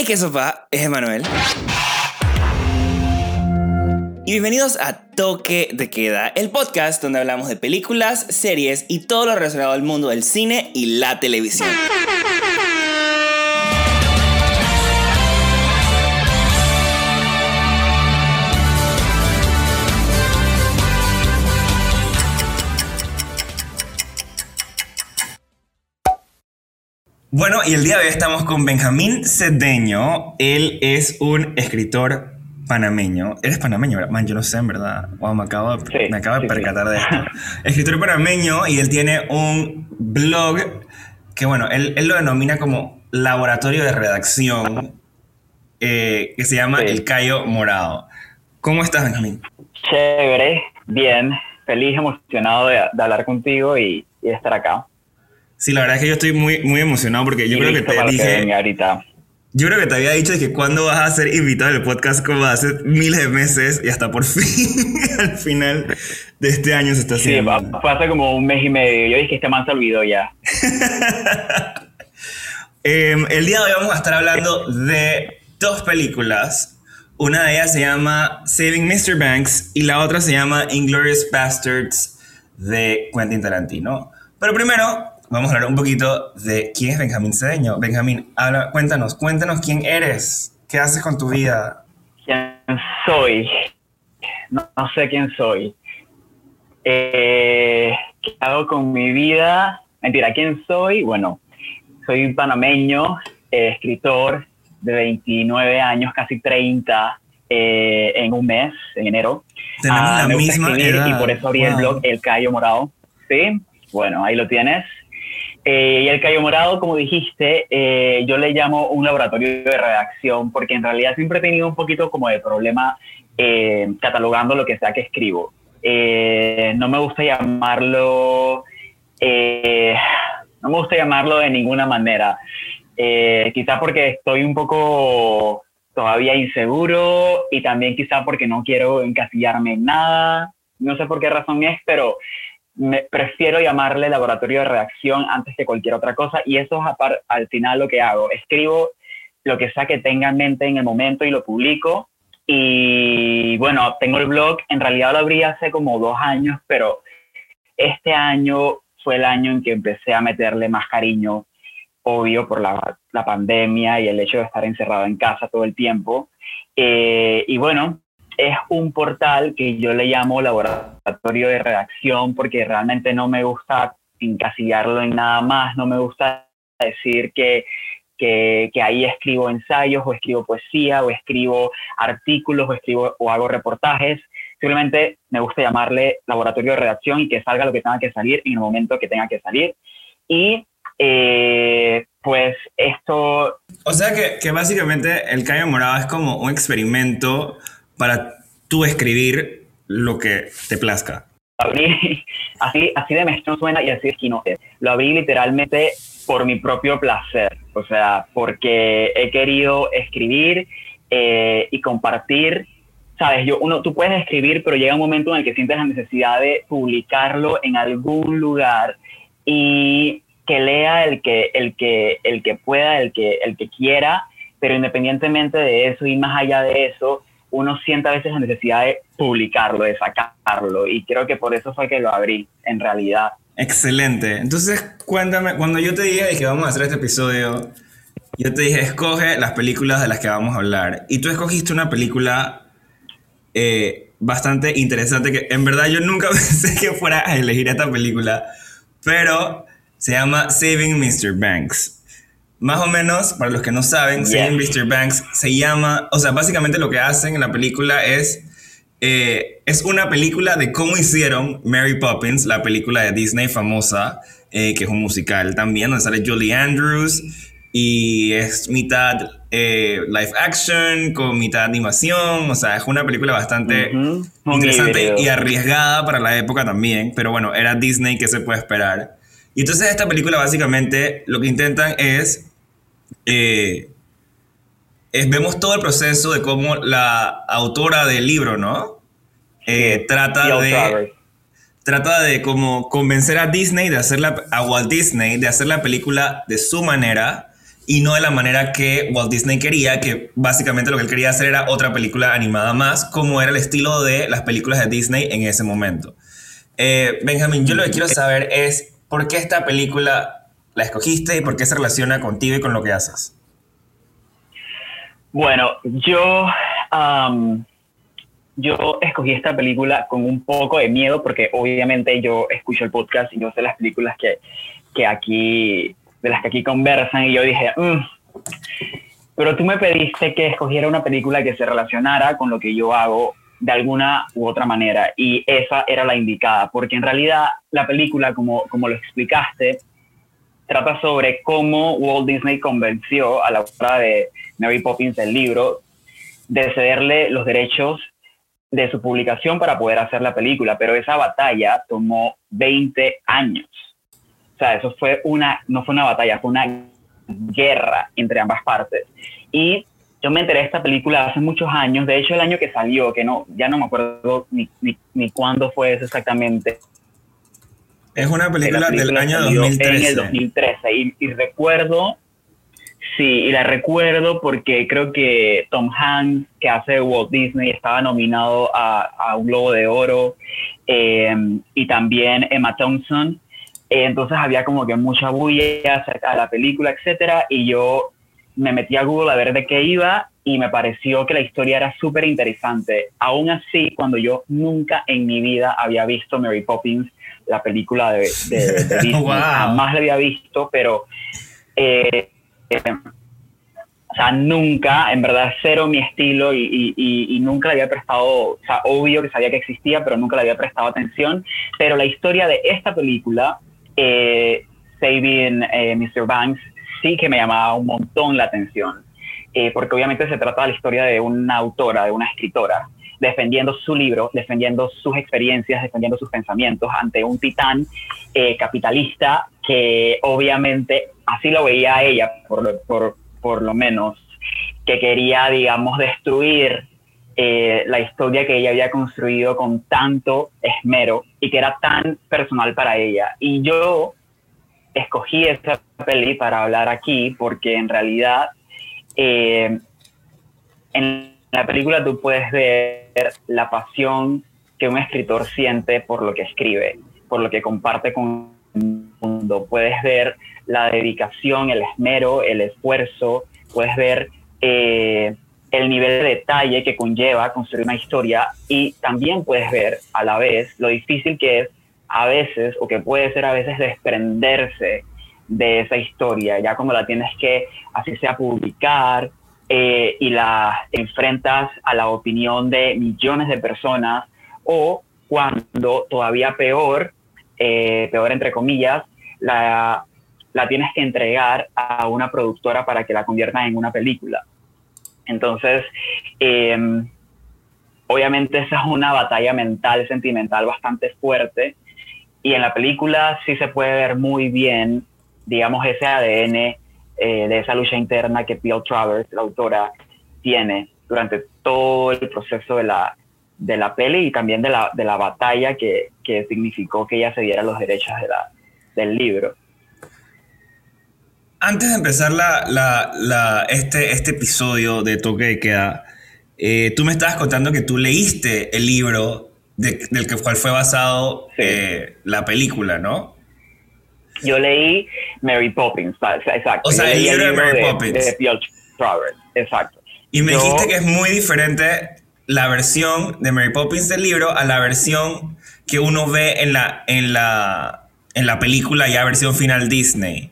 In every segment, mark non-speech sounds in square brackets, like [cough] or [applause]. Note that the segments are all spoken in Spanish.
Hey, qué sopa, es Emanuel. Y bienvenidos a Toque de Queda, el podcast donde hablamos de películas, series y todo lo relacionado al mundo del cine y la televisión. Bueno, y el día de hoy estamos con Benjamín Cedeño. Él es un escritor panameño. Eres panameño, ¿verdad? Man, yo no sé, en verdad. Wow, me acabo, de- Sí, me acabo de sí, percatar sí. de esto. [laughs] Escritor panameño y él tiene un blog que, bueno, él, él lo denomina como laboratorio de redacción eh, que se llama. El Cayo Morado. ¿Cómo estás, Benjamín? Chévere, bien, feliz, emocionado de, de hablar contigo y, y de estar acá. Sí, la verdad es que yo estoy muy, muy emocionado porque yo Y creo que te dije... ahorita. Yo creo que te había dicho que cuando vas a ser invitado al podcast como hace miles de meses y hasta por [laughs] fin al final de este año se está Sí, haciendo. pa- fue hace como un mes y medio. Yo dije que este man se olvidó ya. [laughs] Em, el día de hoy vamos a estar hablando de dos películas. Una de ellas se llama Saving Mr. Banks y la otra se llama Inglorious Bastards de Quentin Tarantino. Pero primero vamos a hablar un poquito de quién es Benjamín Cedeño. Benjamín, habla, cuéntanos, cuéntanos quién eres, qué haces con tu vida. ¿Quién soy? No, no sé quién soy. Eh, ¿Qué hago con mi vida? Mentira, ¿quién soy? Bueno, soy panameño, eh, escritor de 29 años, casi 30, eh, en un mes, en enero. Tenemos Ah, la me misma edad. Y por eso abrí el blog El Cayo Morado. Sí, bueno, ahí lo tienes. Eh, y el Cayo Morado, como dijiste, eh, yo le llamo un laboratorio de redacción porque en realidad siempre he tenido un poquito como de problema eh, catalogando lo que sea que escribo. No me gusta llamarlo, no me gusta llamarlo de ninguna manera. Quizá porque estoy un poco todavía inseguro y también quizá porque no quiero encasillarme en nada. No sé por qué razón es, pero me, prefiero llamarle laboratorio de redacción antes que cualquier otra cosa y eso es al final lo que hago. Escribo lo que sea que tenga en mente en el momento y lo publico. Y bueno, tengo el blog, en realidad lo abrí hace como dos años, pero este año fue el año en que empecé a meterle más cariño, obvio, por la, la pandemia y el hecho de estar encerrado en casa todo el tiempo. Eh, y bueno, es un portal que yo le llamo laboratorio de redacción porque realmente no me gusta encasillarlo en nada más, no me gusta decir que, que, que ahí escribo ensayos o escribo poesía o escribo artículos o escribo o hago reportajes. Simplemente me gusta llamarle laboratorio de redacción y que salga lo que tenga que salir en el momento que tenga que salir. Y eh, pues esto O sea que, que básicamente el Cayo Morado es como un experimento para tú escribir lo que te plazca. abrí, [laughs] así, así de mezclón suena y así es que no sé. Lo abrí literalmente por mi propio placer, o sea, porque he querido escribir eh, y compartir. Sabes, yo, uno, tú puedes escribir, pero llega un momento en el que sientes la necesidad de publicarlo en algún lugar y que lea el que, el que, el que pueda, el que, el que quiera, pero independientemente de eso y más allá de eso, uno siente a veces la necesidad de publicarlo, de sacarlo, y creo que por eso fue que lo abrí, en realidad. Excelente. Entonces, cuéntame, cuando yo te dije que vamos a hacer este episodio, yo te dije, escoge las películas de las que vamos a hablar. Y tú escogiste una película eh, bastante interesante, que en verdad yo nunca [laughs] pensé que fuera a elegir esta película, pero se llama Saving Mr. Banks. Más o menos, para los que no saben. Saving Mr. Banks se llama, o sea, básicamente lo que hacen en la película es, eh, es una película de cómo hicieron Mary Poppins, la película de Disney famosa, eh, que es un musical también, donde sale Julie Andrews y es mitad eh, live action con mitad animación, o sea, es una película bastante interesante y arriesgada para la época también, pero bueno, era Disney, ¿qué se puede esperar? Y entonces esta película básicamente lo que intentan es, eh, es vemos todo el proceso de cómo la autora del libro, ¿no? Eh, Sí, trata de trata de como convencer a Disney de hacer la, a Walt Disney de hacer la película de su manera y no de la manera que Walt Disney quería, que básicamente lo que él quería hacer era otra película animada más, como era el estilo de las películas de Disney en ese momento. Eh, Benjamín, yo lo que quiero saber es por qué esta película la escogiste y por qué se relaciona contigo y con lo que haces. Bueno, yo, yo escogí esta película con un poco de miedo porque obviamente yo escucho el podcast y yo sé las películas que, que aquí de las que aquí conversan y yo dije, mm". pero tú me pediste que escogiera una película que se relacionara con lo que yo hago de alguna u otra manera y esa era la indicada, porque en realidad la película, como, como lo explicaste, trata sobre cómo Walt Disney convenció a la autora de Mary Poppins el libro de cederle los derechos de su publicación para poder hacer la película, pero esa batalla tomó 20 años o sea, eso fue una, no fue una batalla, fue una guerra entre ambas partes. Y yo me enteré de esta película hace muchos años, de hecho el año que salió, que no, ya no me acuerdo ni, ni, cuándo fue eso exactamente. Es una película, del año 2013. En el 2013 y, y, recuerdo, sí, y la recuerdo porque creo que Tom Hanks, que hace Walt Disney, estaba nominado a, a un Globo de Oro eh, y también Emma Thompson eh, entonces había como que mucha bulla acerca de la película, etcétera, y yo me metí a Google a ver de qué iba y me pareció que la historia era súper interesante. Aún así, cuando yo nunca en mi vida había visto Mary Poppins, la película de, [laughs] Disney, jamás la había visto, pero eh, o sea, nunca, en verdad, cero mi estilo y, y, y, nunca le había prestado, o sea, obvio que sabía que existía, pero nunca le había prestado atención. Pero la historia de esta película eh, Saving eh, Mr. Banks sí que me llamaba un montón la atención, eh, porque obviamente se trata de la historia de una autora, de una escritora, defendiendo su libro, defendiendo sus experiencias, defendiendo sus pensamientos ante un titán eh, capitalista que obviamente así lo veía ella, por, por, por lo menos, que quería, digamos, destruir eh, la historia que ella había construido con tanto esmero y que era tan personal para ella. Y yo escogí esa peli para hablar aquí porque en realidad eh, en la película tú puedes ver la pasión que un escritor siente por lo que escribe, por lo que comparte con el mundo. Puedes ver la dedicación, el esmero, el esfuerzo, puedes ver eh, el nivel de detalle que conlleva construir una historia. Y también puedes ver a la vez lo difícil que es a veces o que puede ser a veces desprenderse de esa historia, ya cuando la tienes que, así sea, publicar eh, y la enfrentas a la opinión de millones de personas o cuando todavía peor, eh, peor entre comillas, la, la tienes que entregar a una productora para que la convierta en una película. Entonces, em, obviamente esa es una batalla mental, sentimental bastante fuerte. Y en la película sí se puede ver muy bien, digamos, ese ADN eh, de esa lucha interna que Bill Travers, la autora, tiene durante todo el proceso de la, de la peli y también de la, de la batalla que, que significó que ella se diera los derechos de la, del libro. Antes de empezar este, este episodio de Toque de Queda, eh, tú me estabas contando que tú leíste el libro del que, cual fue basado eh, la película, ¿no? Yo leí Mary Poppins, exacto. O sea, el libro, de Mary Poppins. De, exacto. Y me dijiste que es muy diferente la versión de Mary Poppins del libro a la versión que uno ve en la, en la, en la película ya versión final Disney.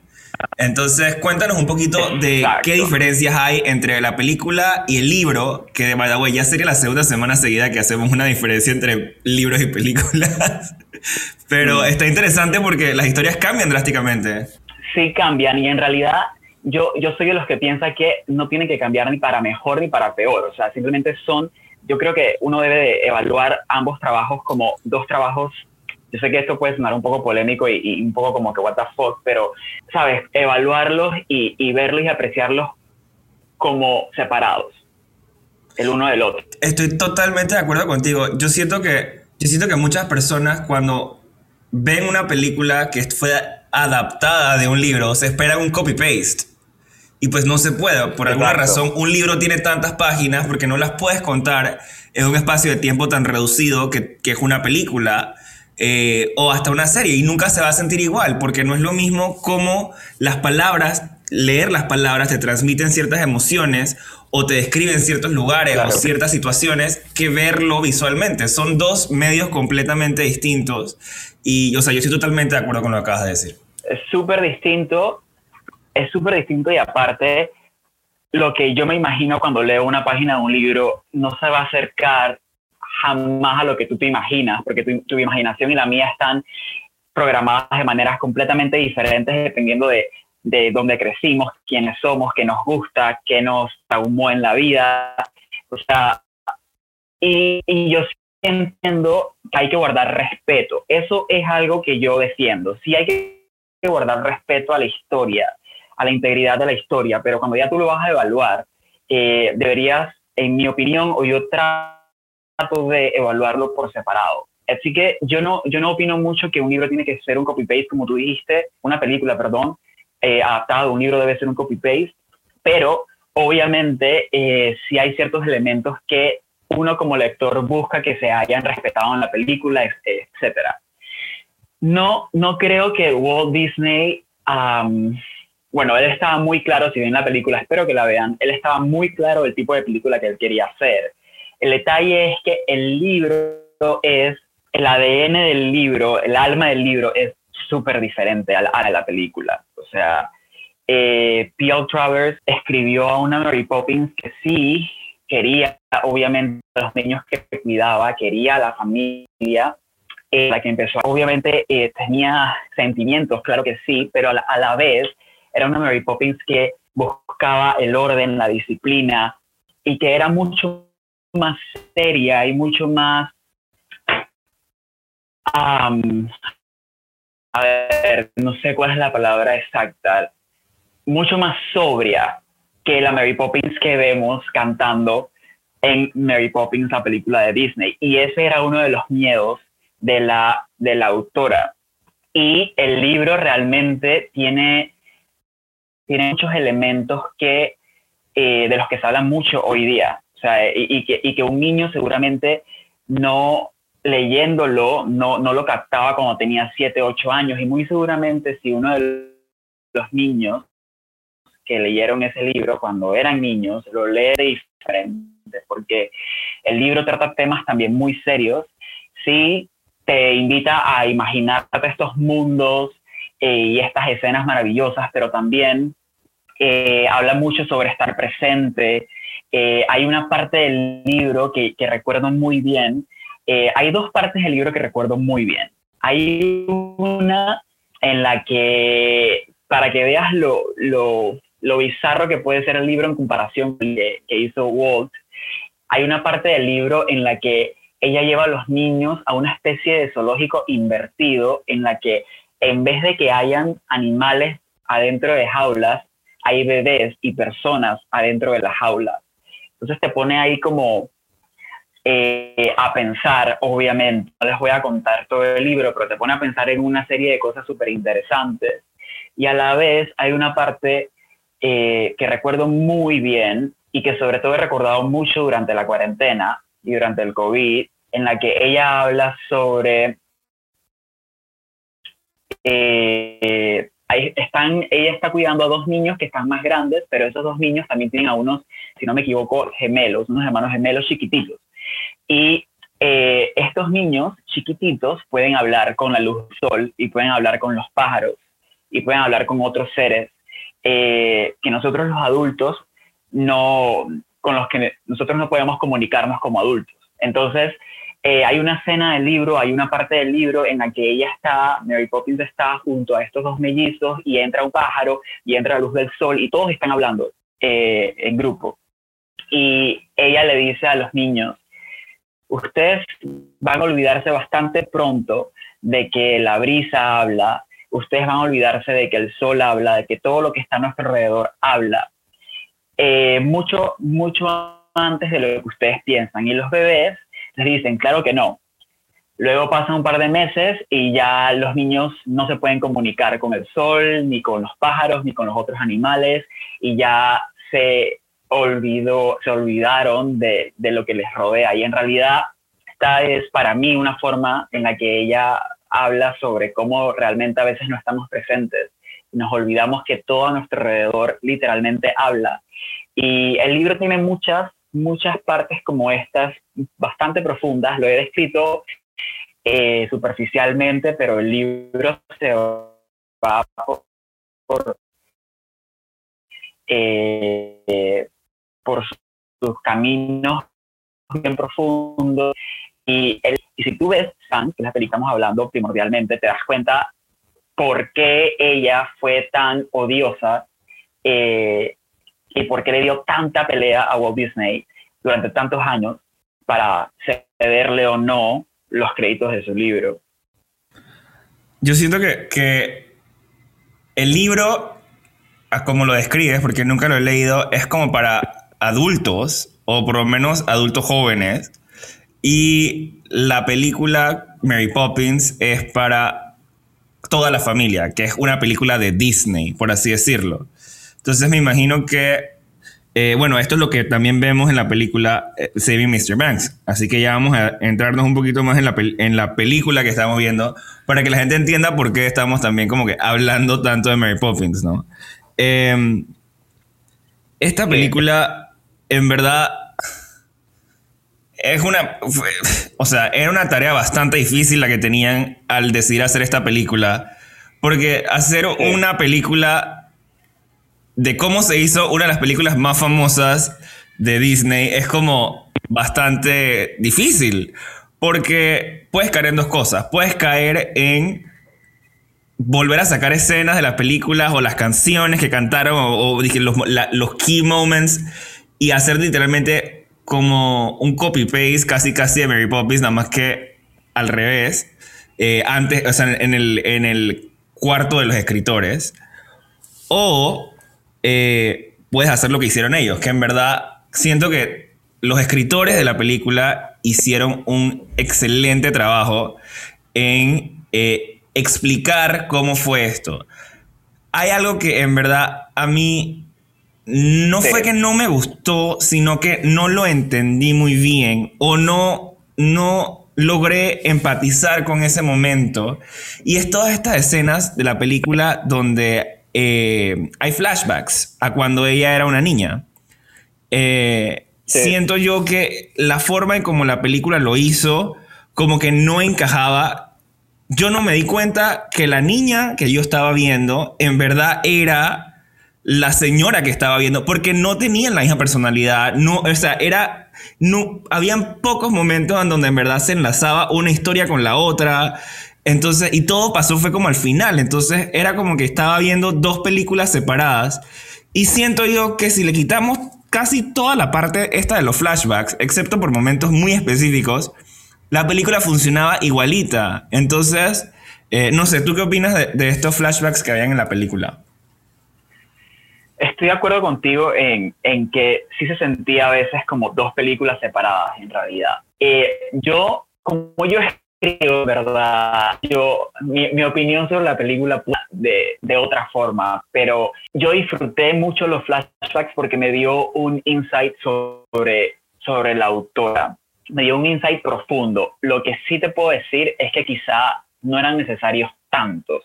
Entonces, cuéntanos un poquito de qué diferencias hay entre la película y el libro, que de verdad, ya sería la segunda semana seguida que hacemos una diferencia entre libros y películas. [laughs] Pero está interesante porque las historias cambian drásticamente. Sí, cambian y en realidad yo, yo soy de los que piensa que no tienen que cambiar ni para mejor ni para peor. O sea, simplemente son, yo creo que uno debe de evaluar ambos trabajos como dos trabajos yo sé que esto puede sonar un poco polémico y, un poco como que what the fuck, pero, ¿sabes? Evaluarlos y, verlos y apreciarlos como separados, el uno del otro. Estoy totalmente de acuerdo contigo. Yo siento que, yo siento que muchas personas cuando ven una película que fue adaptada de un libro, se esperan un copy-paste. y pues no se puede. Por alguna razón, un libro tiene tantas páginas porque no las puedes contar en un espacio de tiempo tan reducido que, que es una película. Eh, o hasta una serie y nunca se va a sentir igual porque no es lo mismo como las palabras, leer las palabras te transmiten ciertas emociones o te describen ciertos lugares o ciertas situaciones que verlo visualmente. Son dos medios completamente distintos y, o sea, yo estoy totalmente de acuerdo con lo que acabas de decir. Es súper distinto, es súper distinto y aparte, lo que yo me imagino cuando leo una página de un libro no se va a acercar jamás a lo que tú te imaginas, porque tu, imaginación y la mía están programadas de maneras completamente diferentes dependiendo de, de dónde crecimos, quiénes somos, qué nos gusta, qué nos traumó en la vida. O sea, y, y yo entiendo que hay que guardar respeto. Eso es algo que yo defiendo. Sí hay que guardar respeto a la historia, a la integridad de la historia, pero cuando ya tú lo vas a evaluar, eh, deberías, en mi opinión, o yo trato de evaluarlo por separado. Así que yo no, yo no opino mucho que un libro tiene que ser un copy-paste, como tú dijiste, una película, perdón, eh, adaptado, un libro debe ser un copy-paste, pero obviamente eh, si hay ciertos elementos que uno como lector busca que se hayan respetado en la película, etc. No, no creo que Walt Disney, bueno, él estaba muy claro, si ven la película, espero que la vean, él estaba muy claro del tipo de película que él quería hacer. El detalle es que el libro es, el ADN del libro, el alma del libro es súper diferente a la, a la película. O sea, eh, P.L. Travers escribió a una Mary Poppins que sí quería, obviamente, a los niños que cuidaba, quería a la familia, eh, la que empezó, obviamente eh, tenía sentimientos, claro que sí, pero a la, a la, vez era una Mary Poppins que buscaba el orden, la disciplina y que era mucho más seria y mucho más a ver, no sé cuál es la palabra exacta, mucho más sobria que la Mary Poppins que vemos cantando en Mary Poppins, la película de Disney. Y ese era uno de los miedos de la, de la autora. Y el libro realmente tiene, tiene muchos elementos que, eh, de los que se habla mucho hoy día. O sea, y, que, y que un niño seguramente no, leyéndolo no, no lo captaba cuando tenía 7, 8 años y muy seguramente si uno de los niños que leyeron ese libro cuando eran niños lo lee diferente, porque el libro trata temas también muy serios, sí te invita a imaginarte estos mundos eh, y estas escenas maravillosas, pero también eh, habla mucho sobre estar presente. Eh, hay una parte del libro que, recuerdo muy bien, eh, hay dos partes del libro que recuerdo muy bien. Hay una en la que, para que veas lo, lo, lo bizarro que puede ser el libro en comparación con que, que hizo Walt, hay una parte del libro en la que ella lleva a los niños a una especie de zoológico invertido en la que en vez de que hayan animales adentro de jaulas, hay bebés y personas adentro de las jaulas. Entonces te pone ahí como eh, a pensar, obviamente, no les voy a contar todo el libro, pero te pone a pensar en una serie de cosas súper interesantes. Y a la vez hay una parte eh, que recuerdo muy bien y que sobre todo he recordado mucho durante la cuarentena y durante el COVID, en la que ella habla sobre... Eh, están, ella está cuidando a dos niños que están más grandes, pero esos dos niños también tienen a unos, si no me equivoco, gemelos, unos hermanos gemelos chiquititos. Y eh, estos niños chiquititos pueden hablar con la luz del sol y pueden hablar con los pájaros y pueden hablar con otros seres eh, que nosotros los adultos no, con los que nosotros no podemos comunicarnos como adultos. Entonces, eh, hay una escena del libro, hay una parte del libro en la que ella está, Mary Poppins está junto a estos dos mellizos y entra un pájaro y entra la luz del sol y todos están hablando en grupo. Y ella le dice a los niños, ustedes van a olvidarse bastante pronto de que la brisa habla, ustedes van a olvidarse de que el sol habla, de que todo lo que está a nuestro alrededor habla. Eh, mucho, mucho antes de lo que ustedes piensan. Y los bebés les dicen, claro que no. Luego pasan un par de meses y ya los niños no se pueden comunicar con el sol, ni con los pájaros, ni con los otros animales, y ya se olvidó, se olvidaron de, de lo que les rodea. Y en realidad, esta es para mí una forma en la que ella habla sobre cómo realmente a veces no estamos presentes. Nos olvidamos que todo a nuestro alrededor literalmente habla. Y el libro tiene muchas, muchas partes como estas, bastante profundas. Lo he descrito eh, superficialmente, pero el libro se va por, eh, por sus caminos bien profundos. Y, y si tú ves San, que es la que estamos hablando primordialmente, te das cuenta por qué ella fue tan odiosa eh, y por qué le dio tanta pelea a Walt Disney durante tantos años para cederle o no los créditos de su libro. Yo siento que, que el libro, como lo describes, porque nunca lo he leído, es como para adultos, o por lo menos adultos jóvenes, y la película Mary Poppins es para toda la familia, que es una película de Disney, por así decirlo. Entonces me imagino que eh, bueno, esto es lo que también vemos en la película eh, Saving Mr. Banks. Así que ya vamos a entrarnos un poquito más en la, en la película que estamos viendo para que la gente entienda por qué estamos también como que hablando tanto de Mary Poppins, ¿no? Em, esta película, en verdad, es una. O sea, era una tarea bastante difícil la que tenían al decidir hacer esta película. Porque hacer una película de cómo se hizo una de las películas más famosas de Disney es como bastante difícil. Porque puedes caer en dos cosas. Puedes caer en volver a sacar escenas de las películas o las canciones que cantaron o, los, los, key moments y hacer literalmente como un copy-paste casi casi de Mary Poppins, nada más que al revés. Eh, antes, o sea, en el, en el cuarto de los escritores. O eh, puedes hacer lo que hicieron ellos, que en verdad siento que los escritores de la película hicieron un excelente trabajo en eh, explicar cómo fue esto. Hay algo que en verdad a mí no fue que no me gustó, sino que no lo entendí muy bien o no, no logré empatizar con ese momento. Y es todas estas escenas de la película donde eh, hay flashbacks a cuando ella era una niña. Eh, siento yo que la forma en como la película lo hizo, como que no encajaba. Yo no me di cuenta que la niña que yo estaba viendo en verdad era la señora que estaba viendo, porque no tenían la misma personalidad, no, o sea, era, no, habían pocos momentos en donde en verdad se enlazaba una historia con la otra, entonces, y todo pasó fue como al final. Entonces, era como que estaba viendo dos películas separadas. Y siento yo que si le quitamos casi toda la parte esta de los flashbacks, excepto por momentos muy específicos, la película funcionaba igualita. Entonces, eh, no sé, ¿tú qué opinas de, estos flashbacks que habían en la película? Estoy de acuerdo contigo en, en, que sí se sentía a veces como dos películas separadas en realidad. Eh, yo, como yo creo, ¿verdad? Yo, mi, mi, opinión sobre la película de, de, otra forma, pero yo disfruté mucho los flashbacks porque me dio un insight sobre, sobre la autora. Me dio un insight profundo. Lo que sí te puedo decir es que quizá no eran necesarios tantos.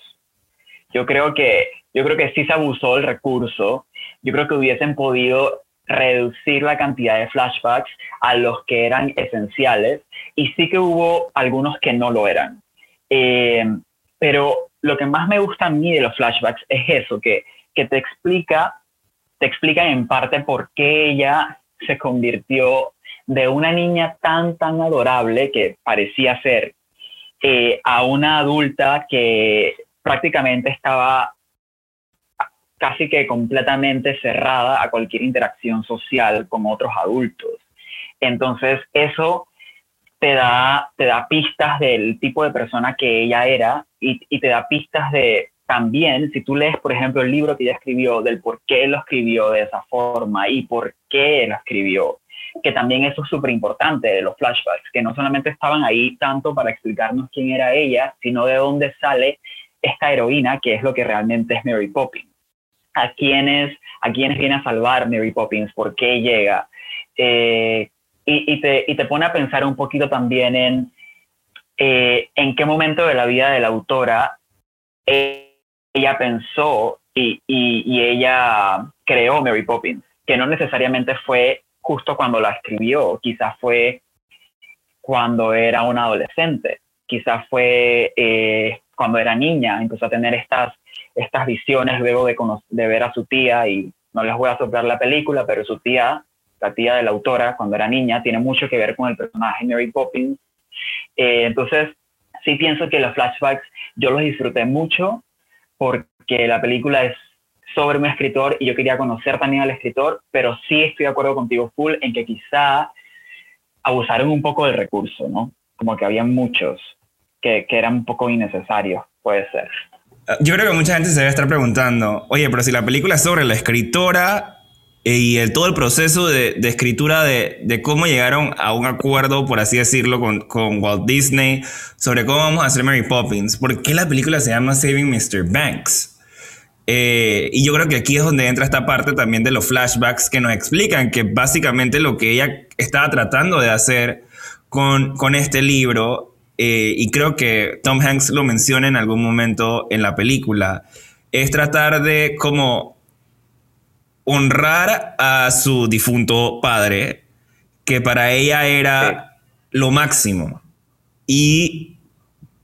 Yo creo que, yo creo que sí se abusó del recurso. Yo creo que hubiesen podido reducir la cantidad de flashbacks a los que eran esenciales y sí que hubo algunos que no lo eran. Eh, pero lo que más me gusta a mí de los flashbacks es eso, que, que te explica, te explica en parte por qué ella se convirtió de una niña tan, tan adorable que parecía ser eh, a una adulta que prácticamente estaba casi que completamente cerrada a cualquier interacción social con otros adultos. Entonces, eso te da, te da pistas del tipo de persona que ella era y, y te da pistas de también, si tú lees, por ejemplo, el libro que ella escribió, del por qué lo escribió de esa forma y por qué lo escribió, que también eso es súper importante de los flashbacks, que no solamente estaban ahí tanto para explicarnos quién era ella, sino de dónde sale esta heroína, que es lo que realmente es Mary Poppins. A quiénes, a quiénes viene a salvar Mary Poppins, por qué llega. Eh, y, te, y, te, pone a pensar un poquito también en eh, en qué momento de la vida de la autora ella pensó y, y, ella creó Mary Poppins, que no necesariamente fue justo cuando la escribió, quizás fue cuando era una adolescente, quizás fue eh, cuando era niña, empezó a tener estas, estas visiones luego de, de ver a su tía, y no les voy a soplar la película, pero su tía, la tía de la autora, cuando era niña, tiene mucho que ver con el personaje Mary Poppins. Eh, entonces, sí pienso que los flashbacks yo los disfruté mucho porque la película es sobre un escritor y yo quería conocer también al escritor, pero sí estoy de acuerdo contigo full en que quizá abusaron un poco del recurso, ¿no? Como que había muchos que, eran un poco innecesarios, puede ser. Yo creo que mucha gente se debe estar preguntando, oye, pero si la película es sobre la escritora y el, todo el proceso de, escritura de, cómo llegaron a un acuerdo, por así decirlo, con, Walt Disney sobre cómo vamos a hacer Mary Poppins. ¿Por qué la película se llama Saving Mr. Banks? Eh, y yo creo que aquí es donde entra esta parte también de los flashbacks que nos explican que básicamente lo que ella estaba tratando de hacer con este libro, eh, y creo que Tom Hanks lo menciona en algún momento en la película, es tratar de como honrar a su difunto padre, que para ella era lo máximo. Y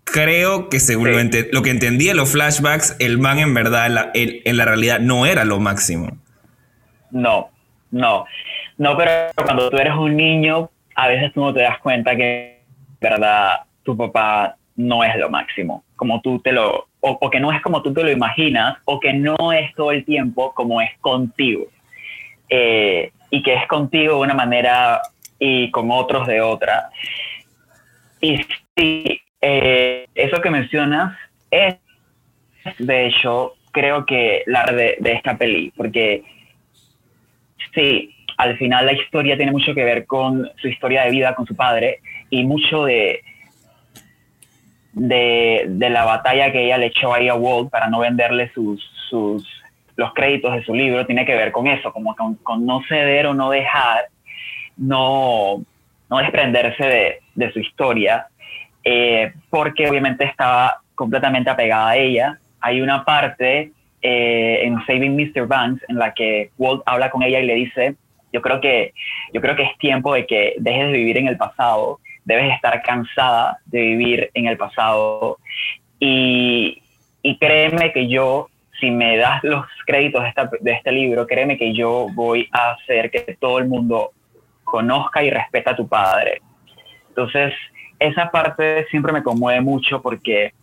creo que seguramente lo que entendía en los flashbacks, el man en verdad, en la realidad, no era lo máximo. No, no. No, pero cuando tú eres un niño, a veces tú no te das cuenta que, verdad, tu papá no es lo máximo, como tú te lo, o, que no es como tú te lo imaginas, o que no es todo el tiempo como es contigo. Eh, y que es contigo de una manera y con otros de otra. Y sí, eh, eso que mencionas es, de hecho, creo que la de, de esta peli, porque sí, al final la historia tiene mucho que ver con su historia de vida con su padre y mucho de, de, de, la batalla que ella le echó ahí a Walt para no venderle sus, sus, los créditos de su libro, tiene que ver con eso, como con, con no ceder o no dejar, no, no desprenderse de, de su historia, eh, porque obviamente estaba completamente apegada a ella. Hay una parte eh, en Saving Mr. Banks en la que Walt habla con ella y le dice, yo creo que, yo creo que es tiempo de que dejes de vivir en el pasado debes estar cansada de vivir en el pasado. Y, créeme que yo, si me das los créditos de, este libro, créeme que yo voy a hacer que todo el mundo conozca y respeta a tu padre. Entonces, esa parte siempre me conmueve mucho porque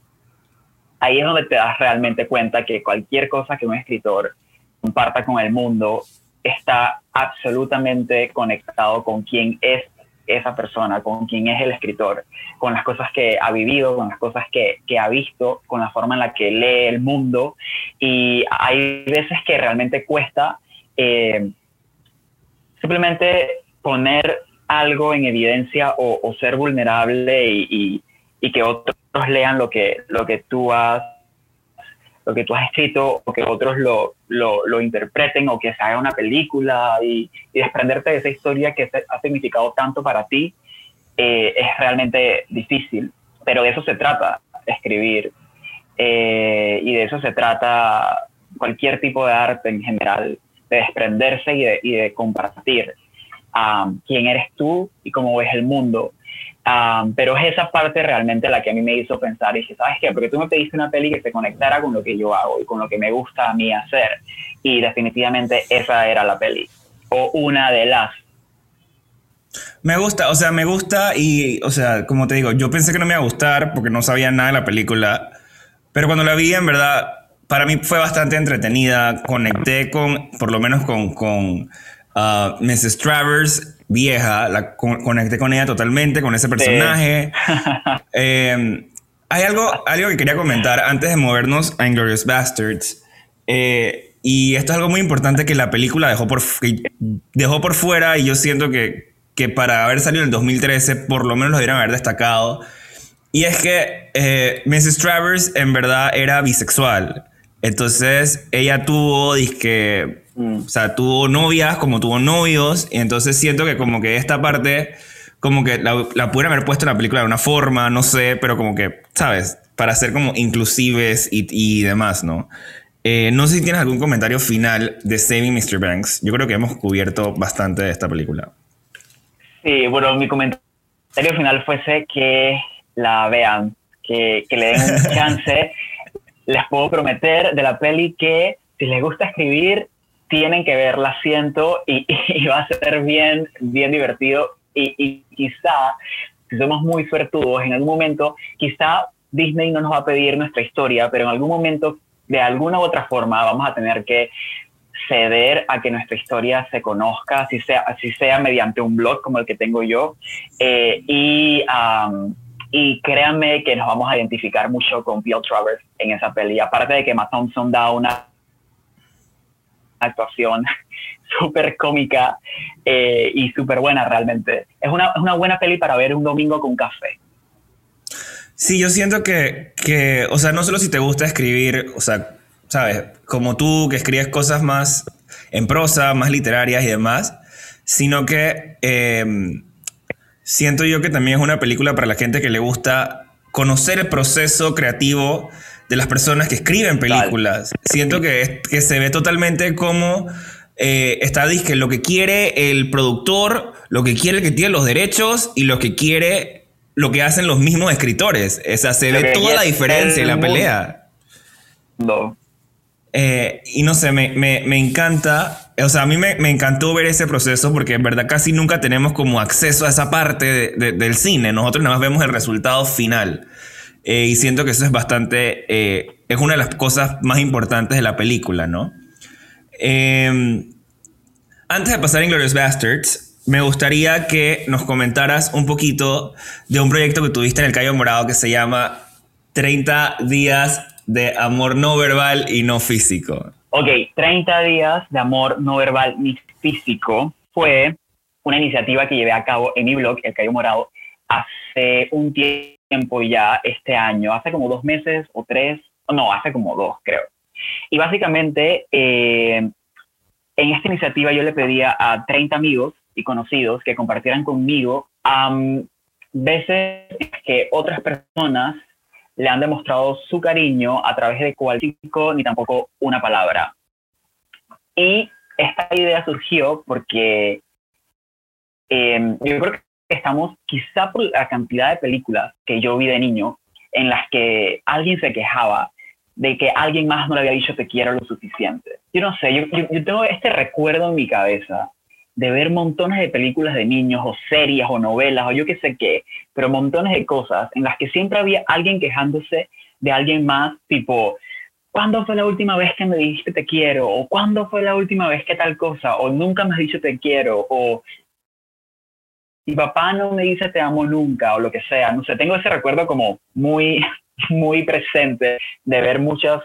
ahí es donde te das realmente cuenta que cualquier cosa que un escritor comparta con el mundo está absolutamente conectado con quién es esa persona, con quien es el escritor, con las cosas que ha vivido, con las cosas que, ha visto, con la forma en la que lee el mundo. Y hay veces que realmente cuesta eh, simplemente poner algo en evidencia o, ser vulnerable y, y, que otros lean lo que, lo que tú has lo que tú has escrito o que otros lo, lo, lo interpreten o que se haga una película y, desprenderte de esa historia que ha significado tanto para ti eh, es realmente difícil. Pero de eso se trata escribir eh, y de eso se trata cualquier tipo de arte en general, de desprenderse y de, y de compartir um, quién eres tú y cómo ves el mundo pero es esa parte realmente la que a mí me hizo pensar y dije, ¿sabes qué? Porque tú me pediste una peli que se conectara con lo que yo hago y con lo que me gusta a mí hacer. Y definitivamente esa era la peli. O una de las. Me gusta, o sea, me gusta y, o sea, como te digo, yo pensé que no me iba a gustar porque no sabía nada de la película. Pero cuando la vi, en verdad, para mí fue bastante entretenida. Conecté con, por lo menos con, con uh, Mrs. Travers vieja, la conecté con ella totalmente, con ese personaje. [laughs] Em, hay algo, algo que quería comentar antes de movernos a Inglorious Bastards. Eh, y esto es algo muy importante que la película dejó por, dejó por fuera y yo siento que que para haber salido en el 2013 por lo menos lo debieran haber destacado. Y es que eh, Mrs. Travers en verdad era bisexual. Entonces ella tuvo, disque, mm. o sea, tuvo novias como tuvo novios. Y entonces siento que como que esta parte, como que la, la pudieran haber puesto en la película de una forma, no sé, pero como que, ¿sabes? Para ser como inclusives y, y demás, ¿no? Eh, no sé si tienes algún comentario final de Saving Mr. Banks. Yo creo que hemos cubierto bastante de esta película. Sí, bueno, mi comentario final fuese que la vean, que, que le den un [laughs] chance les puedo prometer de la peli que si les gusta escribir, tienen que verla, siento, y, [laughs] y va a ser bien, bien divertido. Y, y, quizá, si somos muy suertudos, en algún momento, quizá Disney no nos va a pedir nuestra historia, pero en algún momento, de alguna u otra forma, vamos a tener que ceder a que nuestra historia se conozca, así sea, así sea mediante un blog como el que tengo yo. Eh, y y créanme que nos vamos a identificar mucho con Bill Travers en esa peli. Aparte de que Matt Thompson da una actuación [laughs] súper cómica eh, y súper buena realmente. Es una, es una buena peli para ver un domingo con café. Sí, yo siento que, que, o sea, no solo si te gusta escribir, o sea, sabes, como tú que escribes cosas más en prosa, más literarias y demás, sino que eh, siento yo que también es una película para la gente que le gusta conocer el proceso creativo de las personas que escriben películas. Siento que, que se ve totalmente como eh, está que lo que quiere el productor, lo que quiere el que tiene los derechos y lo que quiere lo que hacen los mismos escritores. O sea, se ve toda la diferencia en la pelea. No. Eh, y no sé, me, me, me, encanta, o sea, a mí me, me, encantó ver ese proceso porque en verdad casi nunca tenemos como acceso a esa parte de, del cine, nosotros nada más vemos el resultado final. Eh, y siento que eso es bastante, eh, es una de las cosas más importantes de la película, ¿no? Em, antes de pasar a Glorious Bastards, me gustaría que nos comentaras un poquito de un proyecto que tuviste en el Cayo Morado que se llama 30 días de amor no verbal y no físico. Ok, 30 días de amor no verbal ni físico fue una iniciativa que llevé a cabo en mi blog, El Cayo Morado, hace un tiempo ya, este año, hace como dos meses o tres, no, hace como dos, creo. Y básicamente, eh, en esta iniciativa yo le pedía a 30 amigos y conocidos que compartieran conmigo veces que otras personas le han demostrado su cariño a través de cualquier ni tampoco una palabra. Y esta idea surgió porque em, yo creo que estamos, quizá por la cantidad de películas que yo vi de niño, en las que alguien se quejaba de que alguien más no le había dicho te quiero lo suficiente. Yo no sé, yo, yo tengo este recuerdo en mi cabeza de ver montones de películas de niños o series o novelas o yo qué sé qué, pero montones de cosas en las que siempre había alguien quejándose de alguien más, tipo, ¿cuándo fue la última vez que me dijiste te quiero? ¿O cuándo fue la última vez que tal cosa? ¿O nunca me has dicho te quiero? ¿O mi papá no me dice te amo nunca? O lo que sea. No sé, tengo ese recuerdo como muy, [laughs] muy presente de ver muchas,